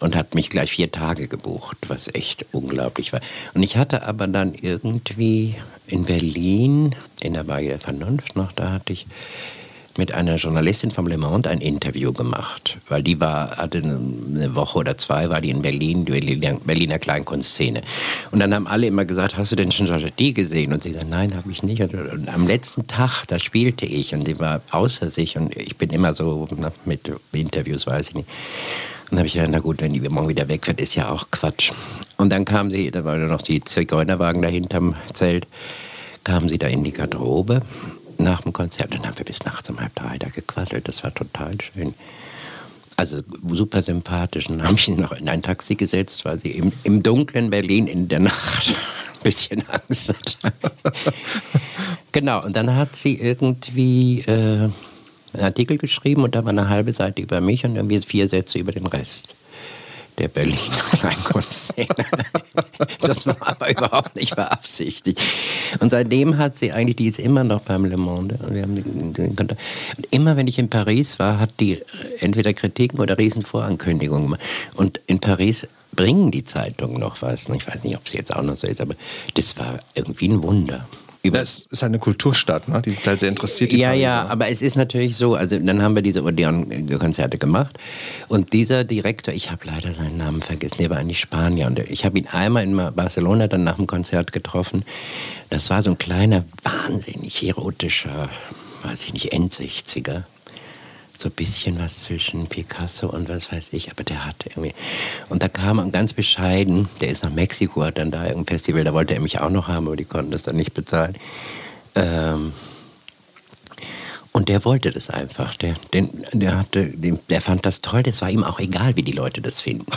und hat mich gleich vier Tage gebucht, was echt unglaublich war. Und ich hatte aber dann irgendwie in Berlin, in der Weihe der Vernunft noch, da hatte ich mit einer Journalistin vom Le Monde ein Interview gemacht, weil die war, hatte eine Woche oder zwei, war die in Berlin, die Berliner, Kleinkunstszene. Und dann haben alle immer gesagt, hast du denn schon Georgette gesehen? Und sie sagt, nein, habe ich nicht. Und am letzten Tag, da spielte ich und sie war außer sich und ich bin immer so mit Interviews, weiß ich nicht. Und dann habe ich gedacht, na gut, wenn die morgen wieder wegfährt, ist ja auch Quatsch. Und dann kam sie, da war noch die Zigeunerwagen da hinterm Zelt, kam sie da in die Garderobe nach dem Konzert. Dann haben wir bis nachts um halb drei da gequasselt. Das war total schön. Also super sympathisch. Und dann habe ich noch in ein Taxi gesetzt, weil sie im, im dunklen Berlin in der Nacht ein bisschen Angst hatte. genau, und dann hat sie irgendwie äh, einen Artikel geschrieben und da war eine halbe Seite über mich und irgendwie vier Sätze über den Rest der Berliner Kleinkunstszene. das war aber überhaupt nicht beabsichtigt. Und seitdem hat sie eigentlich, die ist immer noch beim Le Monde. Und wir haben und immer wenn ich in Paris war, hat die entweder Kritiken oder Riesenvorankündigungen gemacht. Und in Paris bringen die Zeitungen noch was. Ich weiß nicht, ob es jetzt auch noch so ist, aber das war irgendwie ein Wunder. Über Das ist eine Kulturstadt, ne? die sind halt sehr interessiert. Die ja, Pariser. ja, aber es ist natürlich so, also dann haben wir diese Odeon-Konzerte gemacht und dieser Direktor, ich habe leider seinen Namen vergessen, der war eigentlich Spanier und ich habe ihn einmal in Barcelona dann nach dem Konzert getroffen. Das war so ein kleiner, wahnsinnig erotischer, weiß ich nicht, End-60er. So ein bisschen was zwischen Picasso und was weiß ich, aber der hat irgendwie. Und da kam er ganz bescheiden, der ist nach Mexiko, hat dann da irgendein Festival, da wollte er mich auch noch haben, aber die konnten das dann nicht bezahlen. Ähm, und der wollte das einfach. Der, den, der, hatte, den, der fand das toll. Das war ihm auch egal, wie die Leute das finden.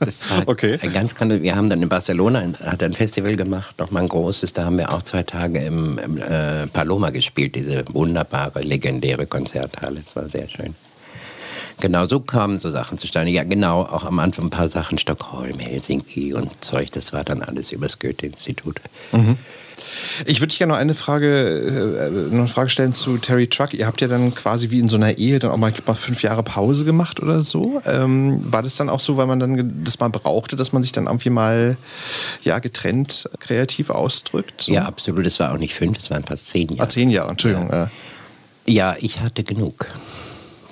Das war Okay. ganz grande- Wir haben dann in Barcelona ein, hat ein Festival gemacht, nochmal ein großes. Da haben wir auch zwei Tage im, im äh, Paloma gespielt, diese wunderbare, legendäre Konzerthalle. Das war sehr schön. Genau, so kamen so Sachen zustande. Ja, genau, auch am Anfang ein paar Sachen, Stockholm, Helsinki und Zeug. Das war dann alles übers Goethe-Institut. Ich würde dich gerne noch eine Frage, äh, noch eine Frage stellen zu Terry Truck. Ihr habt ja dann quasi wie in so einer Ehe dann auch mal, mal fünf Jahre Pause gemacht oder so. Ähm, war das dann auch so, weil man dann das mal brauchte, dass man sich dann irgendwie mal ja, getrennt kreativ ausdrückt? So? Ja, absolut. Es war auch nicht fünf, es waren fast zehn Jahre. Ah, zehn Jahre, Entschuldigung. Ja. Ja, ich hatte genug.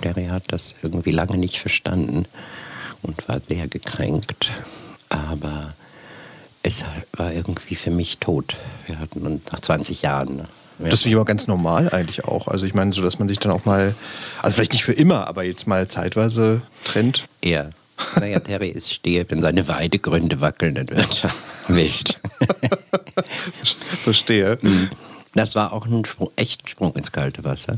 Derry hat das irgendwie lange nicht verstanden und war sehr gekränkt. Aber es war irgendwie für mich tot. Wir hatten uns nach 20 Jahren. ne? Das finde ich aber ganz normal eigentlich auch. Also ich meine, so dass man sich dann auch mal, also vielleicht nicht für immer, aber jetzt mal zeitweise trennt. Ja. Naja, Terry ist stehe, wenn seine Weidegründe wackeln, dann wird er wild. Verstehe. Das war auch ein Sprung, echt Sprung ins kalte Wasser.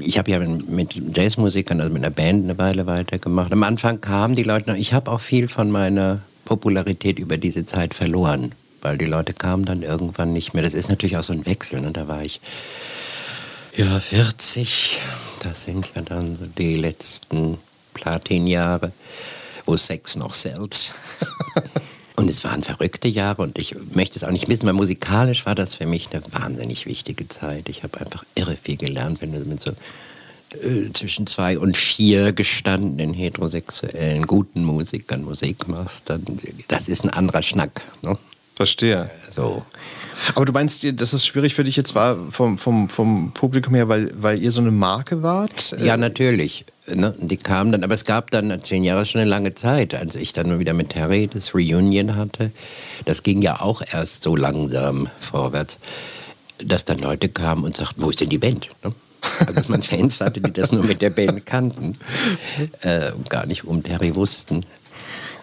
Ich habe ja mit Jazzmusikern, also mit einer Band eine Weile weitergemacht. Am Anfang kamen die Leute noch, ich habe auch viel von meiner Popularität über diese Zeit verloren, weil die Leute kamen dann irgendwann nicht mehr. Das ist natürlich auch so ein Wechsel. Ne? Da war ich ja 40, das sind ja dann so die letzten Platinjahre, wo Sex noch sells. Und es waren verrückte Jahre und ich möchte es auch nicht missen, weil musikalisch war das für mich eine wahnsinnig wichtige Zeit. Ich habe einfach irre viel gelernt, wenn du mit so äh, zwischen zwei und vier gestandenen heterosexuellen guten Musikern Musik machst, dann das ist ein anderer Schnack. Ne? Verstehe. So. Aber du meinst, dass es schwierig für dich jetzt war vom, vom, vom Publikum her, weil, weil ihr so eine Marke wart? Ja, natürlich. Ne? Die kamen dann, aber es gab dann zehn Jahre schon eine lange Zeit, als ich dann wieder mit Terry das Reunion hatte. Das ging ja auch erst so langsam vorwärts, dass dann Leute kamen und sagten, wo ist denn die Band? Ne? Also, dass man Fans hatte, die das nur mit der Band kannten äh, und gar nicht um Terry wussten.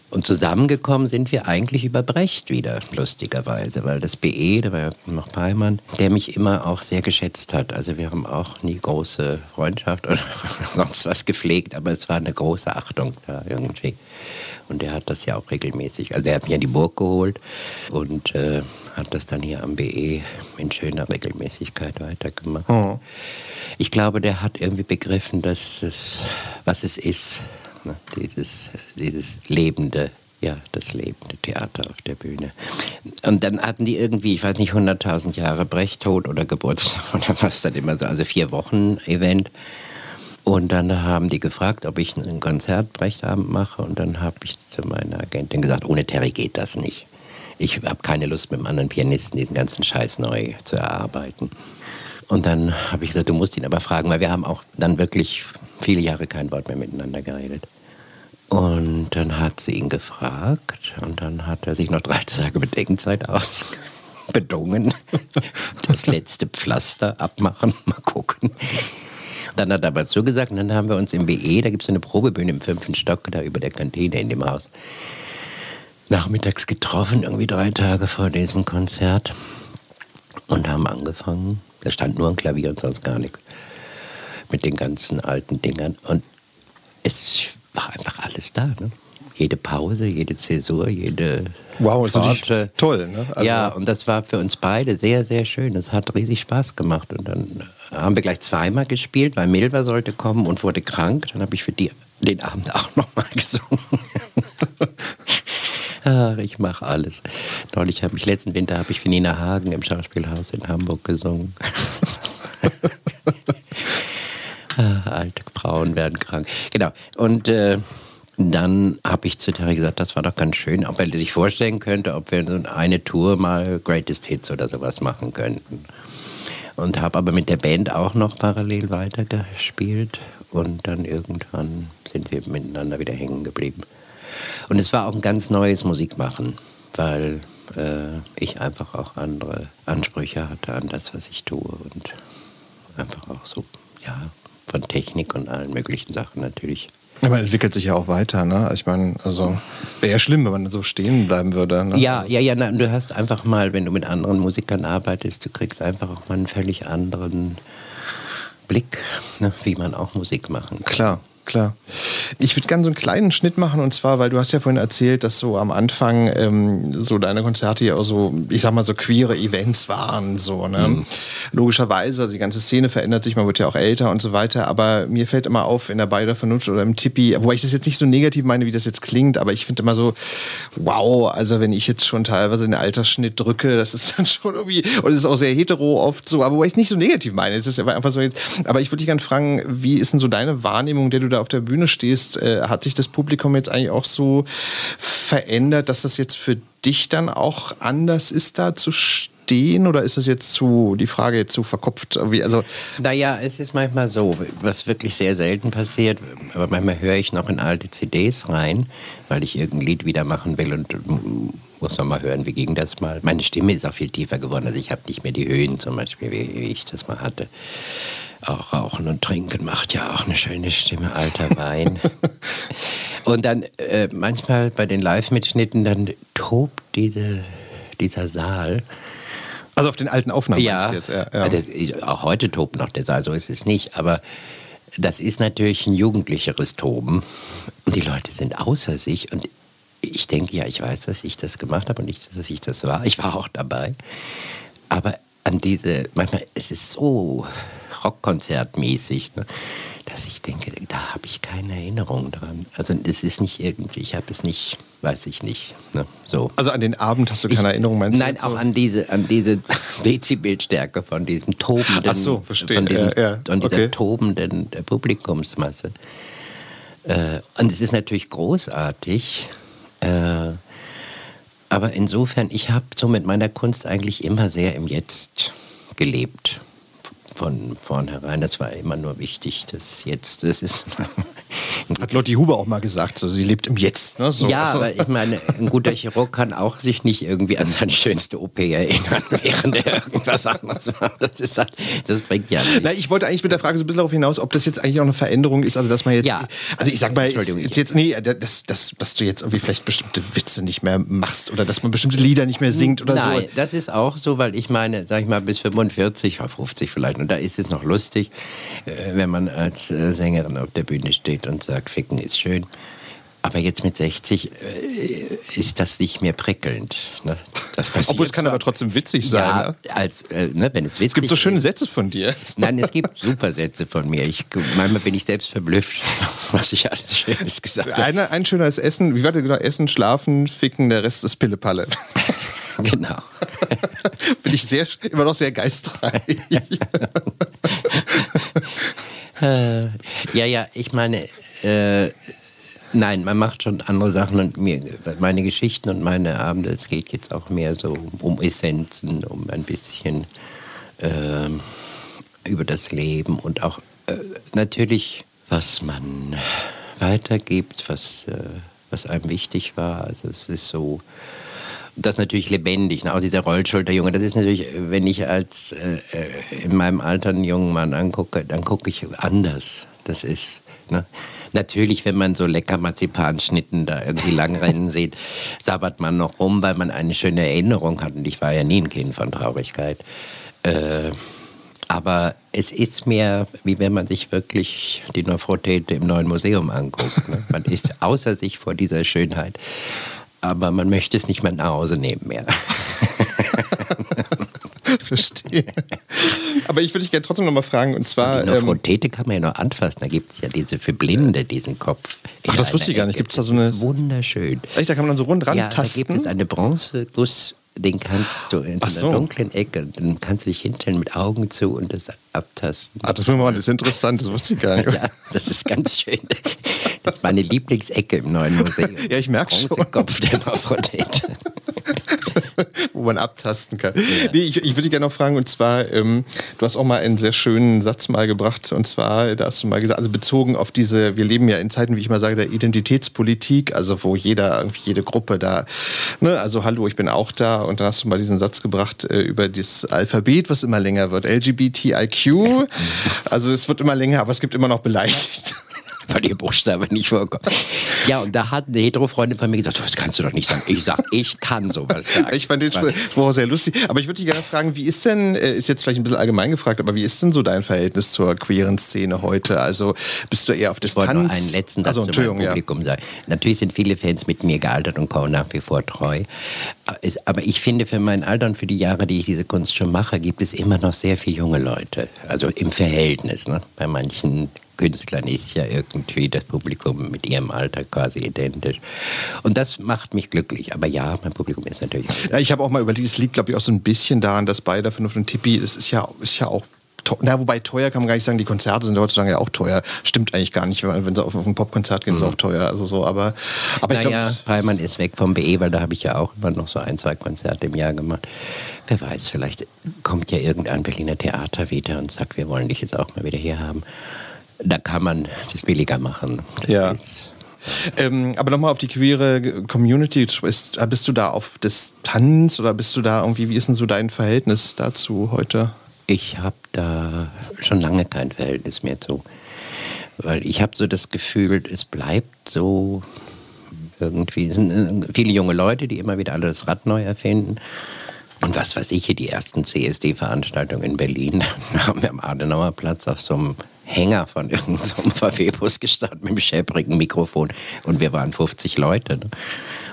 Und zusammengekommen sind wir eigentlich über Brecht wieder, lustigerweise, weil das BE, der war ja noch Peimann, der mich immer auch sehr geschätzt hat. Also wir haben auch nie große Freundschaft oder sonst was gepflegt, aber es war eine große Achtung da irgendwie. Und er hat das ja auch regelmäßig, also er hat mich an die Burg geholt und äh, hat das dann hier am BE in schöner Regelmäßigkeit weitergemacht. Oh. Ich glaube, der hat irgendwie begriffen, dass es, was es ist, ne? dieses, dieses lebende, ja, das lebende Theater auf der Bühne. Und dann hatten die irgendwie, ich weiß nicht, 100.000 Jahre Brecht-Tod oder Geburtstag oder was dann immer so, also vier Wochen Event. Und dann haben die gefragt, ob ich ein Konzert Brechtabend mache. Und dann habe ich zu meiner Agentin gesagt, ohne Terry geht das nicht. Ich habe keine Lust, mit einem anderen Pianisten diesen ganzen Scheiß neu zu erarbeiten. Und dann habe ich gesagt, du musst ihn aber fragen, weil wir haben auch dann wirklich viele Jahre kein Wort mehr miteinander geredet. Und dann hat sie ihn gefragt und dann hat er sich noch drei Tage Bedenkzeit ausbedungen. Das letzte Pflaster abmachen, mal gucken. Dann hat er aber zugesagt und dann haben wir uns im BE, da gibt es eine Probebühne im fünften Stock, da über der Kantine in dem Haus, nachmittags getroffen, irgendwie drei Tage vor diesem Konzert und haben angefangen. Da stand nur ein Klavier und sonst gar nichts. Mit den ganzen alten Dingern. Und es war einfach alles da. Ne? Jede Pause, jede Zäsur, jede Wow, ist natürlich Pforte. toll, ne? Also- ja, und das war für uns beide sehr, sehr schön. Es hat riesig Spaß gemacht. Und dann haben wir gleich zweimal gespielt, weil Milva sollte kommen und wurde krank. Dann habe ich für die den Abend auch nochmal gesungen. Ach, ich mache alles. Neulich habe ich letzten Winter habe ich für Nina Hagen im Schauspielhaus in Hamburg gesungen. Alte Frauen werden krank. Genau. Und äh, dann habe ich zu Terry gesagt, das war doch ganz schön, ob er sich vorstellen könnte, ob wir so eine Tour mal Greatest Hits oder sowas machen könnten. Und habe aber mit der Band auch noch parallel weitergespielt und dann irgendwann sind wir miteinander wieder hängen geblieben. Und es war auch ein ganz neues Musikmachen, weil äh, ich einfach auch andere Ansprüche hatte an das, was ich tue und einfach auch so, ja, von Technik und allen möglichen Sachen natürlich ja, man entwickelt sich ja auch weiter, ne? Ich meine, also wäre ja schlimm, wenn man so stehen bleiben würde. Ne? Ja, ja, ja. Na, du hast einfach mal, wenn du mit anderen Musikern arbeitest, du kriegst einfach auch mal einen völlig anderen Blick, ne? wie man auch Musik machen kann. Klar klar. Ich würde gerne so einen kleinen Schnitt machen und zwar, weil du hast ja vorhin erzählt, dass so am Anfang ähm, so deine Konzerte ja auch so, ich sag mal so queere Events waren, so, ne? Mhm. Logischerweise, also die ganze Szene verändert sich, man wird ja auch älter und so weiter, aber mir fällt immer auf, in der Beider Vernunft oder im Tippi, wobei ich das jetzt nicht so negativ meine, wie das jetzt klingt, aber ich finde immer so, wow, also wenn ich jetzt schon teilweise den Altersschnitt drücke, das ist dann schon irgendwie, und es ist auch sehr hetero oft so, aber wo ich es nicht so negativ meine, es ist einfach so jetzt, aber ich würde dich gerne fragen, wie ist denn so deine Wahrnehmung, der du da auf der Bühne stehst, äh, hat sich das Publikum jetzt eigentlich auch so verändert, dass das jetzt für dich dann auch anders ist, da zu stehen? Oder ist das jetzt zu, die Frage zu verkopft? Also naja, es ist manchmal so, was wirklich sehr selten passiert, aber manchmal höre ich noch in alte CDs rein, weil ich irgendein Lied wieder machen will und muss noch mal hören, wie ging das mal. Meine Stimme ist auch viel tiefer geworden, also ich habe nicht mehr die Höhen zum Beispiel, wie ich das mal hatte. Auch Rauchen und Trinken macht ja auch eine schöne Stimme, alter Wein. und dann äh, manchmal bei den Live-Mitschnitten, dann tobt diese, dieser Saal. Also auf den alten Aufnahmen ja, jetzt? Ja, ja. Das, auch heute tobt noch der Saal, so ist es nicht. Aber das ist natürlich ein jugendlicheres Toben. Und die Leute sind außer sich. Und ich denke, ja, ich weiß, dass ich das gemacht habe und nicht, dass ich das war. Ich war auch dabei. Aber an diese, manchmal, es ist so Rockkonzertmäßig, ne? dass ich denke, da habe ich keine Erinnerung dran. Also das ist nicht irgendwie, ich habe es nicht, weiß ich nicht. Ne? So. Also an den Abend hast du keine ich, Erinnerung, meinst du? Nein, auch so? an diese, an diese Dezibelstärke von diesem tobenden, Ach so, verstehe. Von, diesem, ja, ja. von dieser okay. tobenden Publikumsmasse. Äh, und es ist natürlich großartig. Äh, aber insofern, ich habe so mit meiner Kunst eigentlich immer sehr im Jetzt gelebt von vornherein. Das war immer nur wichtig, dass jetzt, das ist. Hat Lotti Huber auch mal gesagt, so sie lebt im Jetzt. Ne? So, ja, also. aber ich meine, ein guter Chirurg kann auch sich nicht irgendwie an seine schönste OP erinnern, während er irgendwas anderes macht. Das, ist halt, das bringt ja nichts. Na, ich wollte eigentlich mit der Frage so ein bisschen darauf hinaus, ob das jetzt eigentlich auch eine Veränderung ist, also dass man jetzt, ja. also ich sag mal, jetzt, jetzt, nee, dass, dass, dass du jetzt irgendwie vielleicht bestimmte Witze nicht mehr machst oder dass man bestimmte Lieder nicht mehr singt oder Nein, so. Nein, das ist auch so, weil ich meine, sag ich mal, bis 45, 50 vielleicht, und da ist es noch lustig, äh, wenn man als äh, Sängerin auf der Bühne steht und sagt, Ficken ist schön. Aber jetzt mit 60 äh, ist das nicht mehr prickelnd. Ne? Das Obwohl es kann zwar. aber trotzdem witzig sein. Ja, ne? als, äh, ne, wenn es, witzig es gibt so schöne Sätze von dir. Nein, es gibt super Sätze von mir. Ich, manchmal bin ich selbst verblüfft, was ich alles Schönes gesagt habe. Eine, ein schönes Essen, wie war das genau? Essen, Schlafen, Ficken, der Rest ist Pillepalle. genau. bin ich sehr, immer noch sehr geistreich. Äh, ja, ja, ich meine, äh, nein, man macht schon andere Sachen und mir, meine Geschichten und meine Abende, es geht jetzt auch mehr so um Essenzen, um ein bisschen äh, über das Leben und auch äh, natürlich, was man weitergibt, was, äh, was einem wichtig war. Also es ist so, das natürlich lebendig, ne? auch dieser Rollschulterjunge. Das ist natürlich, wenn ich als äh, äh, in meinem Alter einen jungen Mann angucke, dann gucke ich anders. Das ist, ne? Natürlich, wenn man so lecker Marzipanschnitten da irgendwie langrennen sieht, sabbert man noch rum, weil man eine schöne Erinnerung hat. Und ich war ja nie ein Kind von Traurigkeit. Äh, aber es ist mehr, wie wenn man sich wirklich die Neufrothete im neuen Museum anguckt. Ne? Man ist außer sich vor dieser Schönheit aber man möchte es nicht mehr nach Hause nehmen mehr. Verstehe. Aber ich würde dich gerne trotzdem noch mal fragen, und zwar... Und die Nephrothete ähm, kann man ja noch anfassen. Da gibt es ja diese für Blinde, diesen Kopf. Ach, das wusste ich gar nicht. Gibt es da so eine... Das ist wunderschön. Echt, da kann man dann so rund ran ja, da gibt es eine Bronzeguss den kannst du in so. einer dunklen Ecke, dann kannst du dich hinstellen mit Augen zu und das abtasten. Ah, das, das ist interessant, das wusste ich gar nicht. ja, das ist ganz schön. Das ist meine Lieblingsecke im neuen Museum. Ja, ich merke schon. Kopf der Hermaphrodite. Wo man abtasten kann. Ja. Nee, ich, ich würde dich gerne noch fragen, und zwar, ähm, du hast auch mal einen sehr schönen Satz mal gebracht, und zwar, da hast du mal gesagt, also bezogen auf diese, wir leben ja in Zeiten, wie ich mal sage, der Identitätspolitik, also wo jeder, irgendwie jede Gruppe da, ne, also hallo, ich bin auch da, und dann hast du mal diesen Satz gebracht äh, über das Alphabet, was immer länger wird, LGBTIQ, also es wird immer länger, aber es gibt immer noch beleidigt weil ihr Buchstabe nicht vorkommt. Ja, und da hat eine Hetero-Freundin von mir gesagt, das kannst du doch nicht sagen. Ich sag, ich kann sowas sagen. Ich fand den Spruch sehr lustig. Aber ich würde dich gerne fragen, wie ist denn, äh, ist jetzt vielleicht ein bisschen allgemein gefragt, aber wie ist denn so dein Verhältnis zur queeren Szene heute? Also bist du eher auf Distanz? Ich wollte nur einen letzten Satz also, zu Publikum ja. sagen. Natürlich sind viele Fans mit mir gealtert und kommen nach wie vor treu. Aber ich finde, für mein Alter und für die Jahre, die ich diese Kunst schon mache, gibt es immer noch sehr viele junge Leute. Also im Verhältnis. Ne? Bei manchen Künstlern ist ja irgendwie das Publikum mit ihrem Alter quasi identisch. Und das macht mich glücklich. Aber ja, mein Publikum ist natürlich. Ja, ich habe auch mal überlegt, es liegt, glaube ich, auch so ein bisschen daran, dass beide Vernunft und Tippi, das ist ja, ist ja auch na, wobei teuer kann man gar nicht sagen, die Konzerte sind heutzutage ja auch teuer. Stimmt eigentlich gar nicht, wenn sie auf, auf ein Popkonzert gehen, mhm. ist auch teuer. Also so, aber, aber naja, ich. Palmann ist weg vom BE, weil da habe ich ja auch immer noch so ein, zwei Konzerte im Jahr gemacht. Wer weiß, vielleicht kommt ja irgendein Berliner Theater wieder und sagt, wir wollen dich jetzt auch mal wieder hier haben da kann man das billiger machen. Das ja. Ähm, aber nochmal auf die queere Community. Bist, bist du da auf Distanz oder bist du da irgendwie, wie ist denn so dein Verhältnis dazu heute? Ich habe da schon lange kein Verhältnis mehr zu. Weil ich habe so das Gefühl, es bleibt so irgendwie. Es sind äh, viele junge Leute, die immer wieder alle das Rad neu erfinden. Und was weiß ich, hier die ersten CSD-Veranstaltungen in Berlin, da haben wir am Adenauer Platz auf so einem Hänger von irgendeinem VW-Bus gestartet mit einem schäbrigen Mikrofon. Und wir waren 50 Leute. Ne?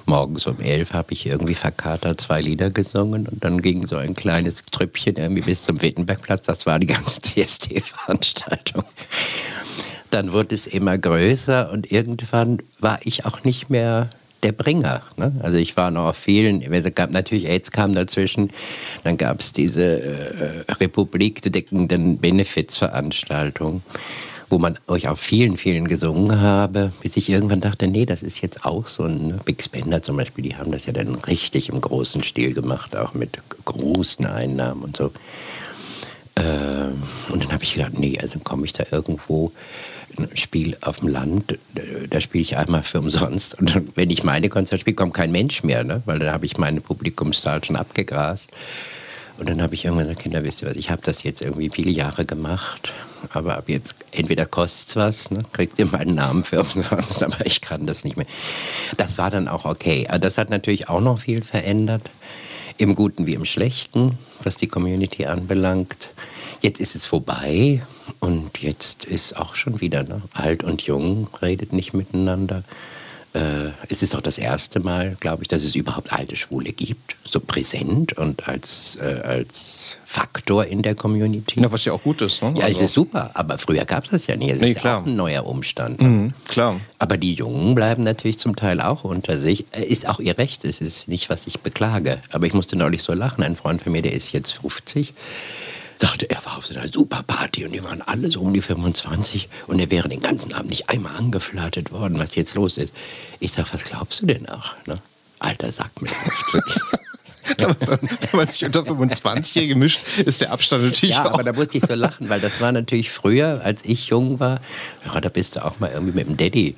Morgens um 11 habe ich irgendwie verkatert zwei Lieder gesungen und dann ging so ein kleines Trüppchen irgendwie bis zum Wittenbergplatz. Das war die ganze CSD-Veranstaltung. Dann wurde es immer größer und irgendwann war ich auch nicht mehr der Bringer. Ne? Also ich war noch auf vielen, es gab natürlich AIDS kam dazwischen, dann gab es diese äh, Republik deckenden Benefizveranstaltung, wo man euch auf vielen, vielen gesungen habe, bis ich irgendwann dachte, nee, das ist jetzt auch so ein ne? Big Spender zum Beispiel, die haben das ja dann richtig im großen Stil gemacht, auch mit großen Einnahmen und so. Äh, und dann habe ich gedacht, nee, also komme ich da irgendwo Spiel auf dem Land, da spiele ich einmal für umsonst. Und wenn ich meine Konzerte spiele, kommt kein Mensch mehr, ne? weil dann habe ich meine Publikumszahl schon abgegrast. Und dann habe ich irgendwann gesagt, Kinder, wisst ihr was, ich habe das jetzt irgendwie viele Jahre gemacht, aber ab jetzt entweder kostet es was, ne? kriegt ihr meinen Namen für umsonst, aber ich kann das nicht mehr. Das war dann auch okay. Das hat natürlich auch noch viel verändert, im Guten wie im Schlechten, was die Community anbelangt. Jetzt ist es vorbei und jetzt ist auch schon wieder ne? alt und jung redet nicht miteinander. Äh, es ist auch das erste Mal, glaube ich, dass es überhaupt alte Schwule gibt, so präsent und als, äh, als Faktor in der Community. Ja, was ja auch gut ist. Ne? Ja, also. es ist super, aber früher gab es das ja nicht. Es nee, ist klar. ja auch ein neuer Umstand. Mhm, klar. Aber die Jungen bleiben natürlich zum Teil auch unter sich. Äh, ist auch ihr Recht, es ist nicht, was ich beklage. Aber ich musste neulich so lachen. Ein Freund von mir, der ist jetzt 50 sagte, er war auf so einer Superparty und die waren alle so um die 25 und er wäre den ganzen Abend nicht einmal angeflirtet worden, was jetzt los ist. Ich sag, was glaubst du denn auch? Ne? Alter Sack mit 50. wenn man sich unter 25-Jährige mischt, ist der Abstand natürlich Ja, auch. aber da musste ich so lachen, weil das war natürlich früher, als ich jung war, ja, da bist du auch mal irgendwie mit dem Daddy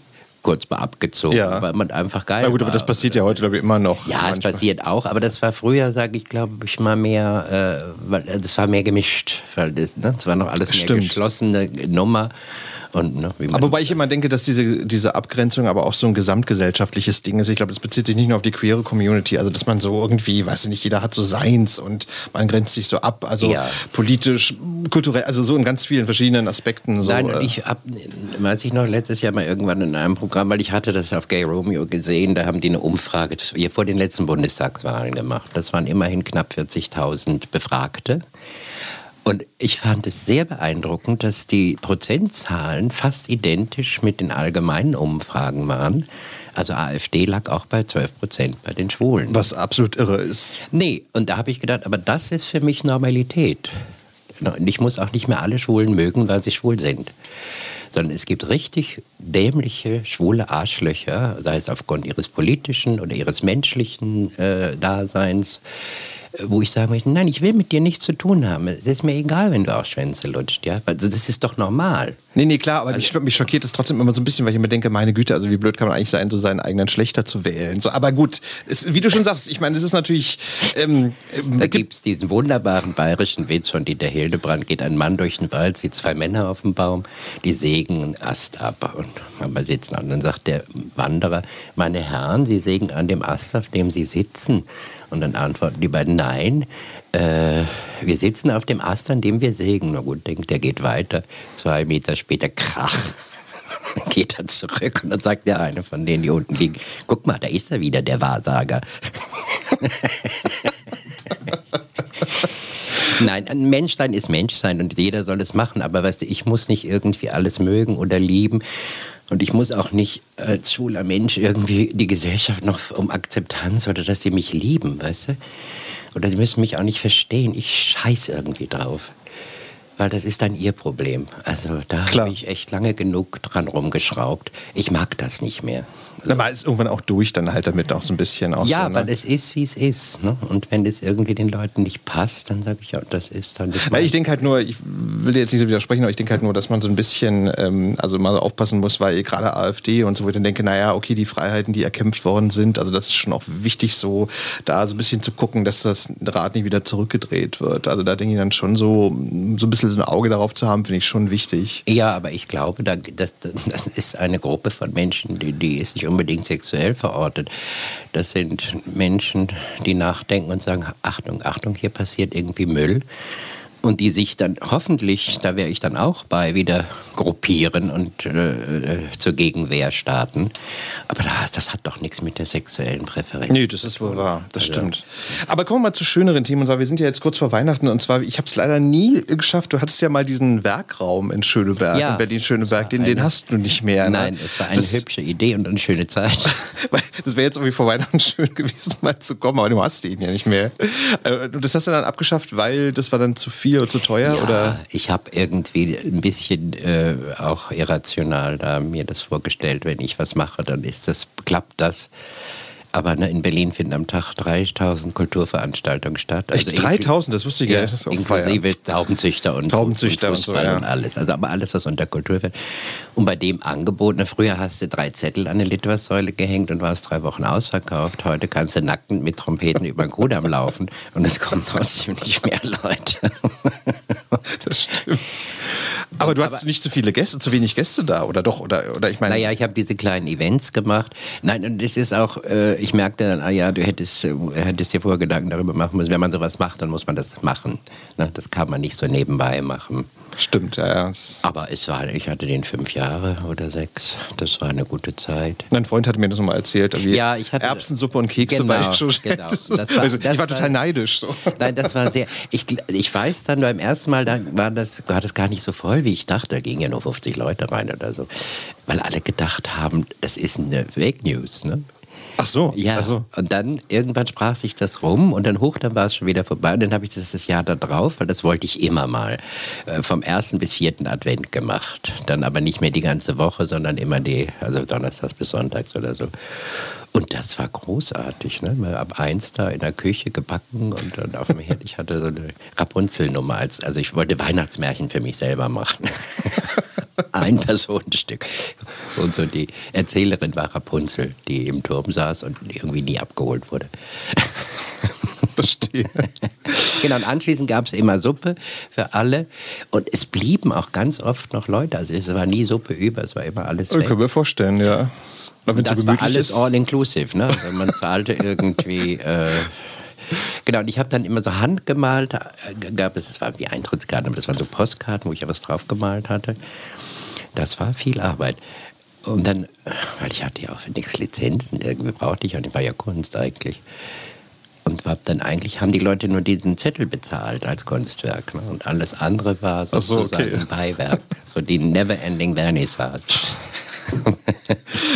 kurz mal abgezogen, ja. weil man einfach geil Na gut, aber das passiert ja heute, glaube ich, immer noch. Ja, es passiert auch, aber das war früher, sage ich, glaube ich, mal mehr, äh, weil äh, das war mehr gemischt, weil das, ne, das war noch alles mehr Stimmt. geschlossene Nummer. Und, ne, aber wobei ich immer denke, dass diese, diese Abgrenzung aber auch so ein gesamtgesellschaftliches Ding ist. Ich glaube, das bezieht sich nicht nur auf die queere Community, also dass man so irgendwie, weiß ich nicht, jeder hat so seins und man grenzt sich so ab, also ja. politisch, kulturell, also so in ganz vielen verschiedenen Aspekten. So, Nein, äh, ich habe, weiß ich noch, letztes Jahr mal irgendwann in einem Programm, weil ich hatte das auf Gay Romeo gesehen, da haben die eine Umfrage vor den letzten Bundestagswahlen gemacht. Das waren immerhin knapp 40.000 Befragte. Und ich fand es sehr beeindruckend, dass die Prozentzahlen fast identisch mit den allgemeinen Umfragen waren. Also AfD lag auch bei 12 Prozent bei den Schwulen. Was absolut irre ist. Nee, und da habe ich gedacht, aber das ist für mich Normalität. Und ich muss auch nicht mehr alle Schwulen mögen, weil sie schwul sind. sondern es gibt richtig dämliche, schwule Arschlöcher, sei es aufgrund ihres politischen oder ihres menschlichen äh, Daseins wo ich sagen möchte, nein, ich will mit dir nichts zu tun haben. Es ist mir egal, wenn du auch Schwänze lutscht, ja. Also das ist doch normal. Nee, nee, klar, aber also, mich, mich, schockiert es trotzdem immer so ein bisschen, weil ich mir denke, meine Güte, also wie blöd kann man eigentlich sein, so seinen eigenen Schlechter zu wählen. So, aber gut, es, wie du schon sagst, ich meine, es ist natürlich... Ähm, da gibt es diesen wunderbaren bayerischen Witz von Dieter Hildebrand, geht ein Mann durch den Wald, sieht zwei Männer auf dem Baum, die sägen einen Ast ab und man sitzt an. Und dann sagt der Wanderer, meine Herren, Sie sägen an dem Ast, auf dem Sie sitzen. Und dann antworten die beiden, nein, äh, wir sitzen auf dem Ast, an dem wir sägen. Na gut, denkt, der geht weiter. Zwei Meter später, krach. geht er zurück und dann sagt der eine von denen, die unten liegen, guck mal, da ist er wieder, der Wahrsager. Nein, ein Menschsein ist Menschsein und jeder soll es machen, aber weißt du, ich muss nicht irgendwie alles mögen oder lieben. Und ich muss auch nicht als schwuler Mensch irgendwie die Gesellschaft noch um Akzeptanz oder dass sie mich lieben, weißt du? Oder sie müssen mich auch nicht verstehen. Ich scheiß irgendwie drauf. Weil das ist dann ihr Problem. Also da habe ich echt lange genug dran rumgeschraubt. Ich mag das nicht mehr. Aber ist irgendwann auch durch dann halt damit auch so ein bisschen aus. Ja, so, ne? weil es ist, wie es ist. Ne? Und wenn es irgendwie den Leuten nicht passt, dann sage ich ja, das ist dann das. Ich denke halt nur, ich will jetzt nicht so widersprechen, aber ich denke halt nur, dass man so ein bisschen, ähm, also mal aufpassen muss, weil gerade AfD und so, wo ich dann denke, naja, okay, die Freiheiten, die erkämpft worden sind, also das ist schon auch wichtig, so da so ein bisschen zu gucken, dass das Rad nicht wieder zurückgedreht wird. Also da denke ich dann schon so, so ein bisschen so ein Auge darauf zu haben, finde ich schon wichtig. Ja, aber ich glaube, da, das, das ist eine Gruppe von Menschen, die, die ist nicht unbedingt sexuell verortet. Das sind Menschen, die nachdenken und sagen, Achtung, Achtung, hier passiert irgendwie Müll und die sich dann hoffentlich, da wäre ich dann auch bei, wieder gruppieren und äh, äh, zur Gegenwehr starten. Aber das, das, hat doch nichts mit der sexuellen Präferenz. Nee, das ist wohl wahr, das also. stimmt. Aber kommen wir mal zu schöneren Themen. Und zwar, wir sind ja jetzt kurz vor Weihnachten und zwar, ich habe es leider nie geschafft. Du hattest ja mal diesen Werkraum in Schöneberg, ja, in Berlin-Schöneberg, den, den hast du nicht mehr. Ne? Nein, es war eine das, hübsche Idee und eine schöne Zeit. das wäre jetzt irgendwie vor Weihnachten schön gewesen, mal zu kommen, aber du hast ihn ja nicht mehr. Äh, und das hast du dann abgeschafft, weil das war dann zu viel oder zu teuer? Ja, oder? ich habe irgendwie ein bisschen äh, auch irrational da mir das vorgestellt, wenn ich was mache, dann ist das, klappt das. Aber ne, in Berlin finden am Tag 3000 Kulturveranstaltungen statt. Also Echt 3000? Das wusste ich ja, nicht. Inklusive Taubenzüchter und, Taubenzüchter und, Fußball und, so, ja. und alles. Also aber alles, was unter Kultur wird. Und bei dem Angebot, ne, früher hast du drei Zettel an eine Litfaßsäule gehängt und warst drei Wochen ausverkauft. Heute kannst du nackend mit Trompeten über den Kudamm laufen und es kommen trotzdem nicht mehr Leute. das stimmt. Aber du hast nicht zu viele Gäste, zu wenig Gäste da, oder doch? Oder, oder ich meine. Naja, ich habe diese kleinen Events gemacht. Nein, und es ist auch, äh, ich merkte dann, ah ja, du hättest, äh, hättest dir vorher Gedanken darüber machen müssen. Wenn man sowas macht, dann muss man das machen. Ne? Das kann man nicht so nebenbei machen. Stimmt, ja, ja. Aber es war, ich hatte den fünf Jahre oder sechs. Das war eine gute Zeit. Mein Freund hat mir das nochmal erzählt. ja, ich hatte Erbsensuppe und Kekse genau, bei schon genau. Das war, also, das ich war total neidisch. So. Nein, das war sehr. Ich, ich weiß dann beim ersten Mal, da war das, war das gar nicht so voll, wie ich dachte. Da gingen ja nur 50 Leute rein oder so. Weil alle gedacht haben, das ist eine Fake News. Ne? Ach so. Ja. Ach so. Und dann irgendwann sprach sich das rum und dann hoch, dann war es schon wieder vorbei. Und dann habe ich das das Jahr da drauf, weil das wollte ich immer mal, äh, vom ersten bis vierten Advent gemacht. Dann aber nicht mehr die ganze Woche, sondern immer die, also Donnerstags bis Sonntags oder so. Und das war großartig, ne? Ab eins da in der Küche gebacken und dann auf dem Herd. Ich hatte so eine Rapunzelnummer als, also ich wollte Weihnachtsmärchen für mich selber machen. ein Personenstück. Und so die Erzählerin war Rapunzel, die im Turm saß und irgendwie nie abgeholt wurde. Verstehe. genau, und anschließend gab es immer Suppe für alle. Und es blieben auch ganz oft noch Leute. Also es war nie Suppe über, es war immer alles weg. Können wir vorstellen, ja. Und das so war alles all-inclusive. Ne? Also man zahlte irgendwie... Äh, Genau, und ich habe dann immer so handgemalt, äh, gab es, es war wie Eintrittskarten, aber das waren so Postkarten, wo ich ja was drauf gemalt hatte. Das war viel Arbeit. Und dann, weil ich hatte ja auch für nichts Lizenzen, irgendwie brauchte ich, und ich war ja Kunst eigentlich. Und hab dann eigentlich haben die Leute nur diesen Zettel bezahlt als Kunstwerk. Ne? Und alles andere war sozusagen so, okay. Beiwerk. So die Never-Ending Vernissage.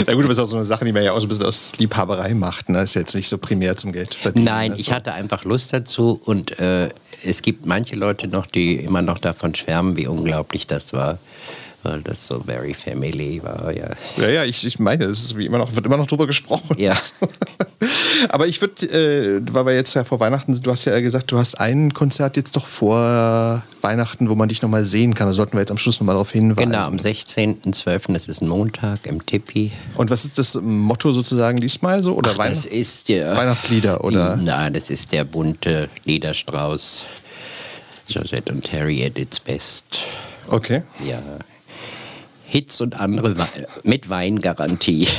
Na gut, aber ist auch so eine Sache, die man ja auch so ein bisschen aus Liebhaberei macht. Ne? Ist jetzt nicht so primär zum Geld verdienen. Nein, also. ich hatte einfach Lust dazu und äh, es gibt manche Leute noch, die immer noch davon schwärmen, wie unglaublich das war weil das so very family war, ja. Ja, ja, ich, ich meine, es ist wie immer noch, wird immer noch drüber gesprochen. Ja. Aber ich würde, äh, weil wir jetzt ja vor Weihnachten sind, du hast ja gesagt, du hast ein Konzert jetzt doch vor Weihnachten, wo man dich nochmal sehen kann. Da sollten wir jetzt am Schluss nochmal darauf hinweisen. Genau, am 16.12., das ist ein Montag im Tippi. Und was ist das Motto sozusagen diesmal so? Oder Ach, Weihn das ist der, Weihnachtslieder, oder? Nein, das ist der bunte Liederstrauß. Josette und Terry at its best. Okay. Ja. Hits und andere Wei- mit Weingarantie.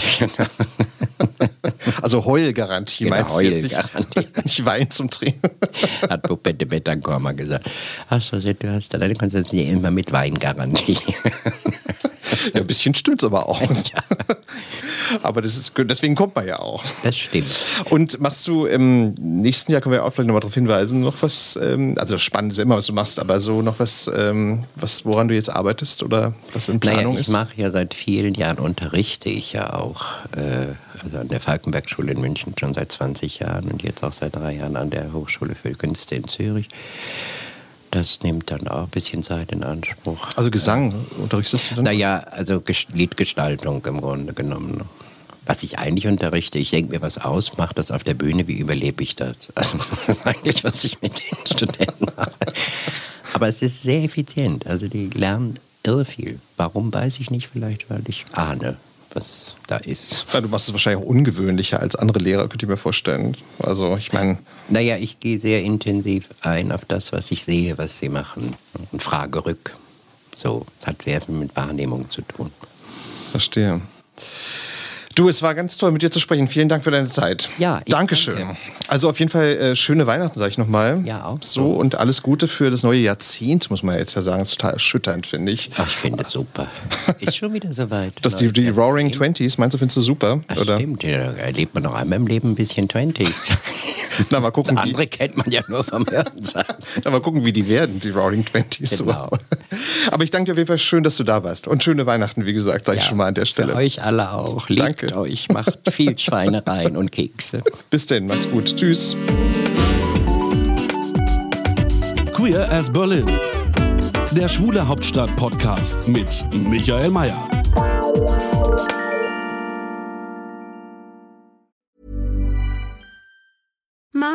Also Heulgarantie Genau, meinst du jetzt nicht, Heulgarantie. nicht Wein zum Trinken? Hat Pupette Betancourt mal gesagt. Ach, Josette, du hast Konzerte ja immer mit Weingarantie. Ja, ein bisschen stimmt's aber auch. Ja. Aber das ist, deswegen kommt man ja auch. Das stimmt. Und machst du im nächsten Jahr, können wir auch vielleicht nochmal darauf hinweisen, noch was, ähm, also spannend ist ja immer, was du machst, aber so noch was, ähm, was woran du jetzt arbeitest oder was in Naja, Planung ich ist? mache ja seit vielen Jahren, unterrichte ich ja auch, äh, also an der Falkenberg-Schule in München schon seit 20 Jahren und jetzt auch seit drei Jahren an der Hochschule für Künste in Zürich. Das nimmt dann auch ein bisschen Zeit in Anspruch. Also Gesang unterrichtest du dann? Naja, also Ges- Liedgestaltung im Grunde genommen. Was ich eigentlich unterrichte, ich denke mir was aus, mache das auf der Bühne, wie überlebe ich das? Also das ist eigentlich, was ich mit den Studenten mache. Aber es ist sehr effizient. Also die lernen irre viel. Warum, weiß ich nicht. Vielleicht, weil ich ahne, was da ist. Ja, du machst es wahrscheinlich auch ungewöhnlicher als andere Lehrer, könnte ich mir vorstellen. Also ich meine, Naja, ich gehe sehr intensiv ein auf das, was ich sehe, was sie machen. Und frage rück. So, es hat sehr viel mit Wahrnehmung zu tun. verstehe. Du, es war ganz toll, mit dir zu sprechen. Vielen Dank für deine Zeit. Ja, ich Dankeschön. danke. Also auf jeden Fall äh, schöne Weihnachten, sage ich nochmal. Ja, auch So und alles Gute für das neue Jahrzehnt, muss man jetzt ja sagen. Das ist total erschütternd, finde ich. Ach, ich finde es super. Ist schon wieder soweit. Das die, die. Roaring Twenties, meinst du, findest du super? Ach, Oder? stimmt, ja, da erlebt man noch einmal im Leben ein bisschen Twenties. Na, mal gucken, Das wie, andere kennt man ja nur vom Hörensagen. na, mal gucken, wie die werden, die Roaring Twenties. Genau. Aber ich danke dir auf jeden Fall schön, dass du da warst. Und schöne Weihnachten, wie gesagt, sage ich schon mal an der Stelle. Für euch alle auch. Liebt Danke. euch, macht viel Schweinereien und Kekse. Bis denn, mach's gut. Tschüss. Queer as Berlin. Der Schwule Hauptstadt Podcast mit Michael Mayer.